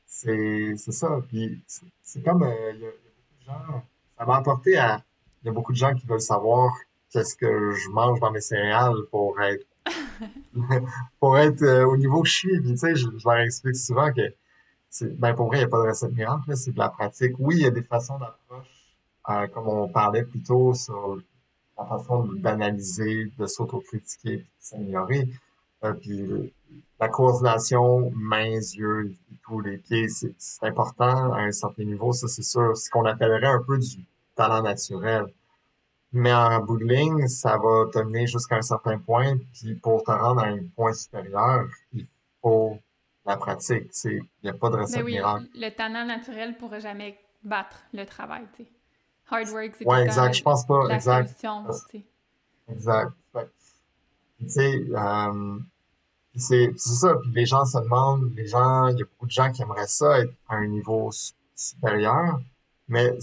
C'est ça. Puis c'est comme, euh, y, a ça m'a apporté à, il y a beaucoup de gens qui veulent savoir qu'est-ce que je mange dans mes céréales pour être, pour être euh, au niveau que je suis. Puis tu sais, je, leur explique souvent que, ben pour vrai, il n'y a pas de recette miracle, c'est de la pratique. Oui, il y a des façons d'approche, euh, comme on parlait plus tôt sur la façon d'analyser, de s'autocritiquer, de s'améliorer. Euh, puis la coordination, mains, yeux, tous les pieds, c'est important à un certain niveau, ça c'est sûr. Ce qu'on appellerait un peu du talent naturel. Mais en bout de ligne, ça va te mener jusqu'à un certain point, puis pour te rendre à un point supérieur, il faut la pratique. Il n'y a pas de recette ben oui, miracle. Le talent naturel ne pourra jamais battre le travail. sais. Hard work, c'est ouais, exact. Je pense pas. La exact. Solution, exact. Tu sais, euh, c'est ça. Puis les gens se demandent, les gens, il y a beaucoup de gens qui aimeraient ça être à un niveau supérieur, mais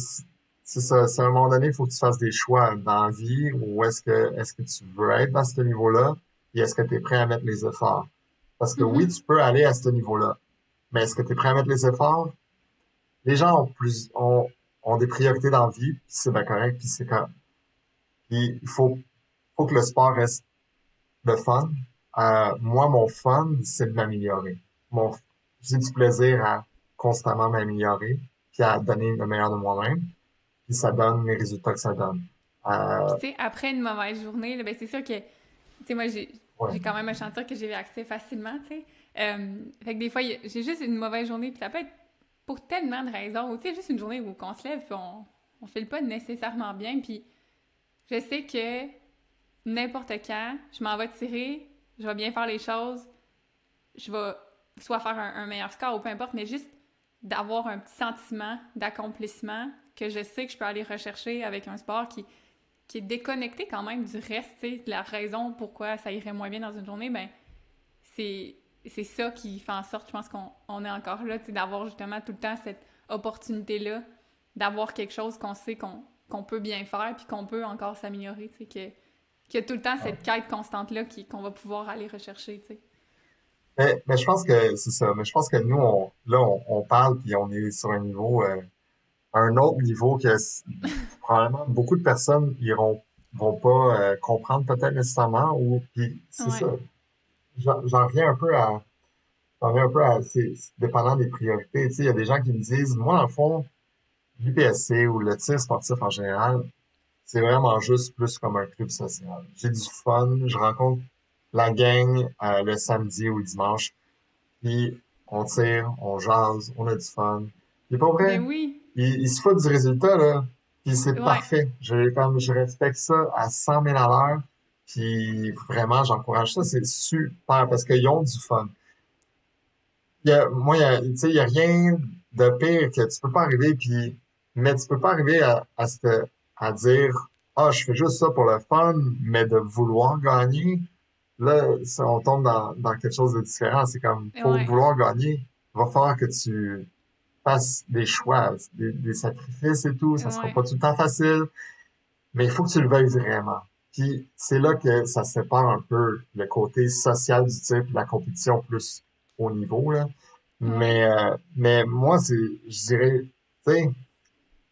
c'est ça. C'est à un moment donné, il faut que tu fasses des choix dans la vie où est-ce que est-ce que tu veux être à ce niveau-là et est-ce que tu es prêt à mettre les efforts? Parce que oui, mm-hmm. tu peux aller à ce niveau-là, mais est-ce que tu es prêt à mettre les efforts? Les gens ont plus ont, ont des priorités dans la vie, puis c'est bien correct, puis c'est quand il faut, faut que le sport reste le fun. Euh, moi, mon fun, c'est de m'améliorer. Mon, j'ai du plaisir à constamment m'améliorer, puis à donner le meilleur de moi-même, puis ça donne les résultats que ça donne. Euh... Tu sais, après une mauvaise journée, ben c'est sûr que, tu sais, moi, j'ai, j'ai quand même un chanteur que j'ai accès facilement, tu sais. Euh, fait que des fois, j'ai juste une mauvaise journée, puis ça peut être pour tellement de raisons. Ou tu sais, juste une journée où on se lève, puis on, on file pas nécessairement bien, puis je sais que n'importe quand, je m'en vais tirer, je vais bien faire les choses, je vais soit faire un, meilleur score ou peu importe, mais juste d'avoir un petit sentiment d'accomplissement que je sais que je peux aller rechercher avec un sport qui, est déconnecté quand même du reste, de la raison pourquoi ça irait moins bien dans une journée, ben c'est ça qui fait en sorte, je pense qu'on est encore là, d'avoir justement tout le temps cette opportunité-là, d'avoir quelque chose qu'on sait qu'on peut bien faire, puis qu'on peut encore s'améliorer, qu'il y a tout le temps cette quête constante-là qu'on va pouvoir aller rechercher, tu sais. Mais, mais, je pense que c'est ça. Mais je pense que nous, on, là, on, on, parle, puis on est sur un niveau, euh, un autre niveau que probablement beaucoup de personnes iront vont pas euh, comprendre peut-être nécessairement ou puis c'est ça j'en reviens un peu à, j'en reviens un peu à, c'est dépendant des priorités. Tu sais, il y a des gens qui me disent, moi, dans le fond, l'UPSC ou le tir sportif en général, c'est vraiment juste plus comme un club social. J'ai du fun, je rencontre la gang euh, le samedi ou le dimanche, puis on tire, on jase, on a du fun. C'est pas vrai? Ben oui. Il, se fout du résultat, là, puis c'est parfait. Je, comme, je respecte ça à 100 000 à l'heure. Puis vraiment, j'encourage ça. C'est super parce qu'ils ont du fun. Il y a, moi, il y a, rien de pire que tu peux pas arriver puis mais tu peux pas arriver à, à, à dire ah je fais juste ça pour le fun mais de vouloir gagner là on tombe dans, dans quelque chose de différent c'est comme pour vouloir gagner il va falloir que tu fasses des choix des, des sacrifices et tout ça sera pas tout le temps facile mais il faut que tu le veuilles vraiment puis c'est là que ça sépare un peu le côté social du type, la compétition plus au niveau, là. Mais, euh, mais moi, c'est, je dirais, tu sais,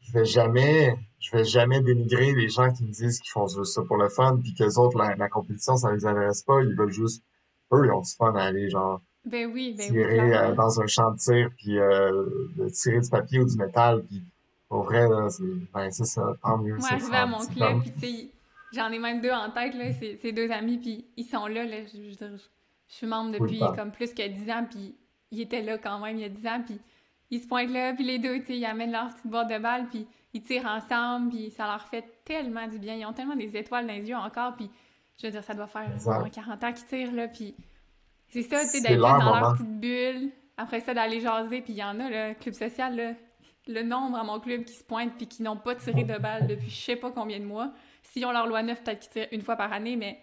je vais jamais, je vais jamais dénigrer les gens qui me disent qu'ils font juste ça pour le fun, puis que autres, la, compétition, ça les intéresse pas, ils veulent juste, eux, ils ont du fun à aller, genre, ben oui, ben tirer euh, dans un champ de tir, puis euh, tirer du papier ou du métal, puis pour vrai, là, c'est, ben, c'est ça, tant mieux. Moi, arrivé à mon club, puis tu J'en ai même deux en tête, là, ces, deux amis, puis ils sont là, là je, je, je, suis membre depuis comme plus que dix ans, puis ils étaient là quand même il y a dix ans, puis ils se pointent là, puis les deux, tu sais, ils amènent leur petite boîte de balles, puis ils tirent ensemble, puis ça leur fait tellement du bien. Ils ont tellement des étoiles dans les yeux encore, puis je veux dire, ça doit faire 40 ans qu'ils tirent, là, puis c'est ça, tu sais, d'être dans leur petite bulle, après ça, d'aller jaser, puis il y en a, le club social, là, le nombre à mon club qui se pointent, puis qui n'ont pas tiré de balles depuis je sais pas combien de mois. Si on leur loi neuf, peut-être qu'ils tirent une fois par année, mais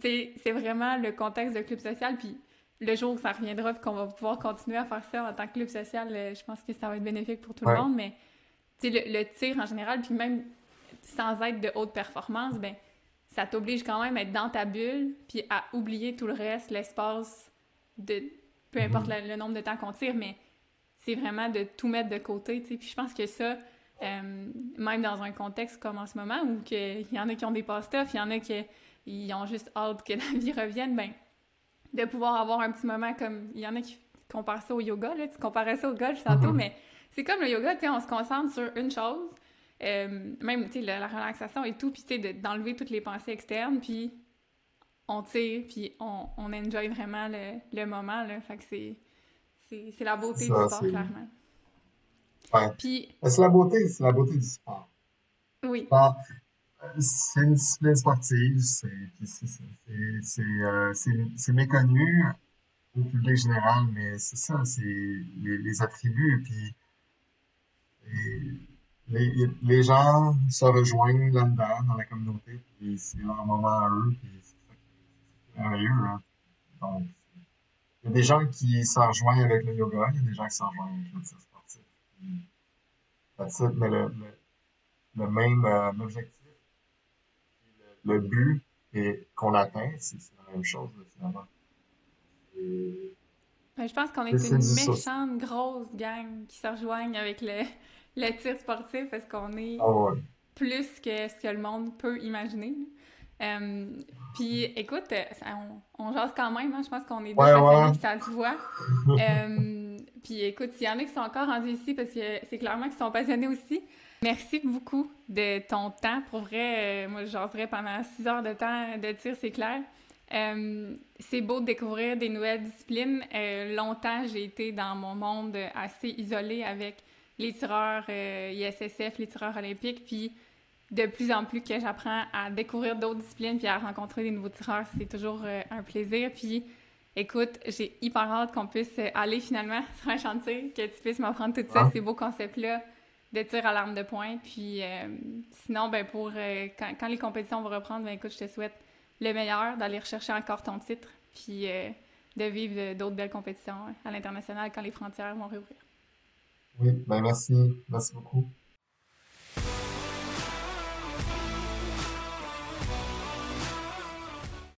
c'est vraiment le contexte de club social. Puis le jour où ça reviendra, qu'on va pouvoir continuer à faire ça en tant que club social, euh, je pense que ça va être bénéfique pour tout le monde. Mais le, le tir en général, puis même sans être de haute performance, ben ça t'oblige quand même à être dans ta bulle, puis à oublier tout le reste, l'espace de peu importe mm-hmm. le, nombre de temps qu'on tire, mais c'est vraiment de tout mettre de côté, tu sais. Puis je pense que ça, euh, même dans un contexte comme en ce moment où il y en a qui ont des passe-stuff, il y en a qui ils ont juste hâte que la vie revienne, ben, de pouvoir avoir un petit moment comme. Il y en a qui comparent ça au yoga, là, tu comparais ça au golf tantôt, mm-hmm. mais c'est comme le yoga, tu sais, on se concentre sur une chose, euh, même, tu sais, la, relaxation et tout, puis tu sais, d'enlever toutes les pensées externes, puis on tire, puis on, on enjoy vraiment le, le moment, là, fait que c'est. C'est la beauté du sport, clairement. C'est la beauté, c'est la beauté du sport. Oui. C'est une discipline sportive, euh, c'est méconnu au public général, mais c'est ça, c'est les, les, attributs, puis les, les, gens se rejoignent là-dedans, dans la communauté, puis c'est leur moment à eux, puis c'est ça qui est merveilleux. Hein. Donc, il y a des gens qui s'en rejoignent avec le yoga, il y a des gens qui s'en rejoignent avec le sportif mais le, le, même euh, objectif, le, but qu'on atteint, c'est la même chose finalement. Je pense qu'on est, une méchante grosse gang qui se rejoigne avec le, le tir sportif parce qu'on est ah plus que ce que le monde peut imaginer. Euh, puis écoute, on, on, jase quand même, hein. je pense qu'on est deux ouais, ça se voit. Euh, puis écoute, s'il y en a qui sont encore rendus ici, parce que c'est clairement qu'ils sont passionnés aussi, merci beaucoup de ton temps. Pour vrai, euh, moi, je jaserais pendant six heures de temps de tir, c'est clair. Euh, c'est beau de découvrir des nouvelles disciplines. Euh, longtemps, j'ai été dans mon monde assez isolé avec les tireurs euh, ISSF, les tireurs olympiques, puis de plus en plus que j'apprends à découvrir d'autres disciplines puis à rencontrer des nouveaux tireurs, c'est toujours un plaisir. Puis écoute, j'ai hyper hâte qu'on puisse aller finalement sur un chantier, que tu puisses m'apprendre tout ça, ah. ces beaux concepts-là de tir à l'arme de poing. Puis sinon, ben pour quand, les compétitions vont reprendre, ben écoute, je te souhaite le meilleur, d'aller rechercher encore ton titre, puis euh, de vivre d'autres belles compétitions à l'international quand les frontières vont réouvrir. Oui, ben merci. Merci beaucoup.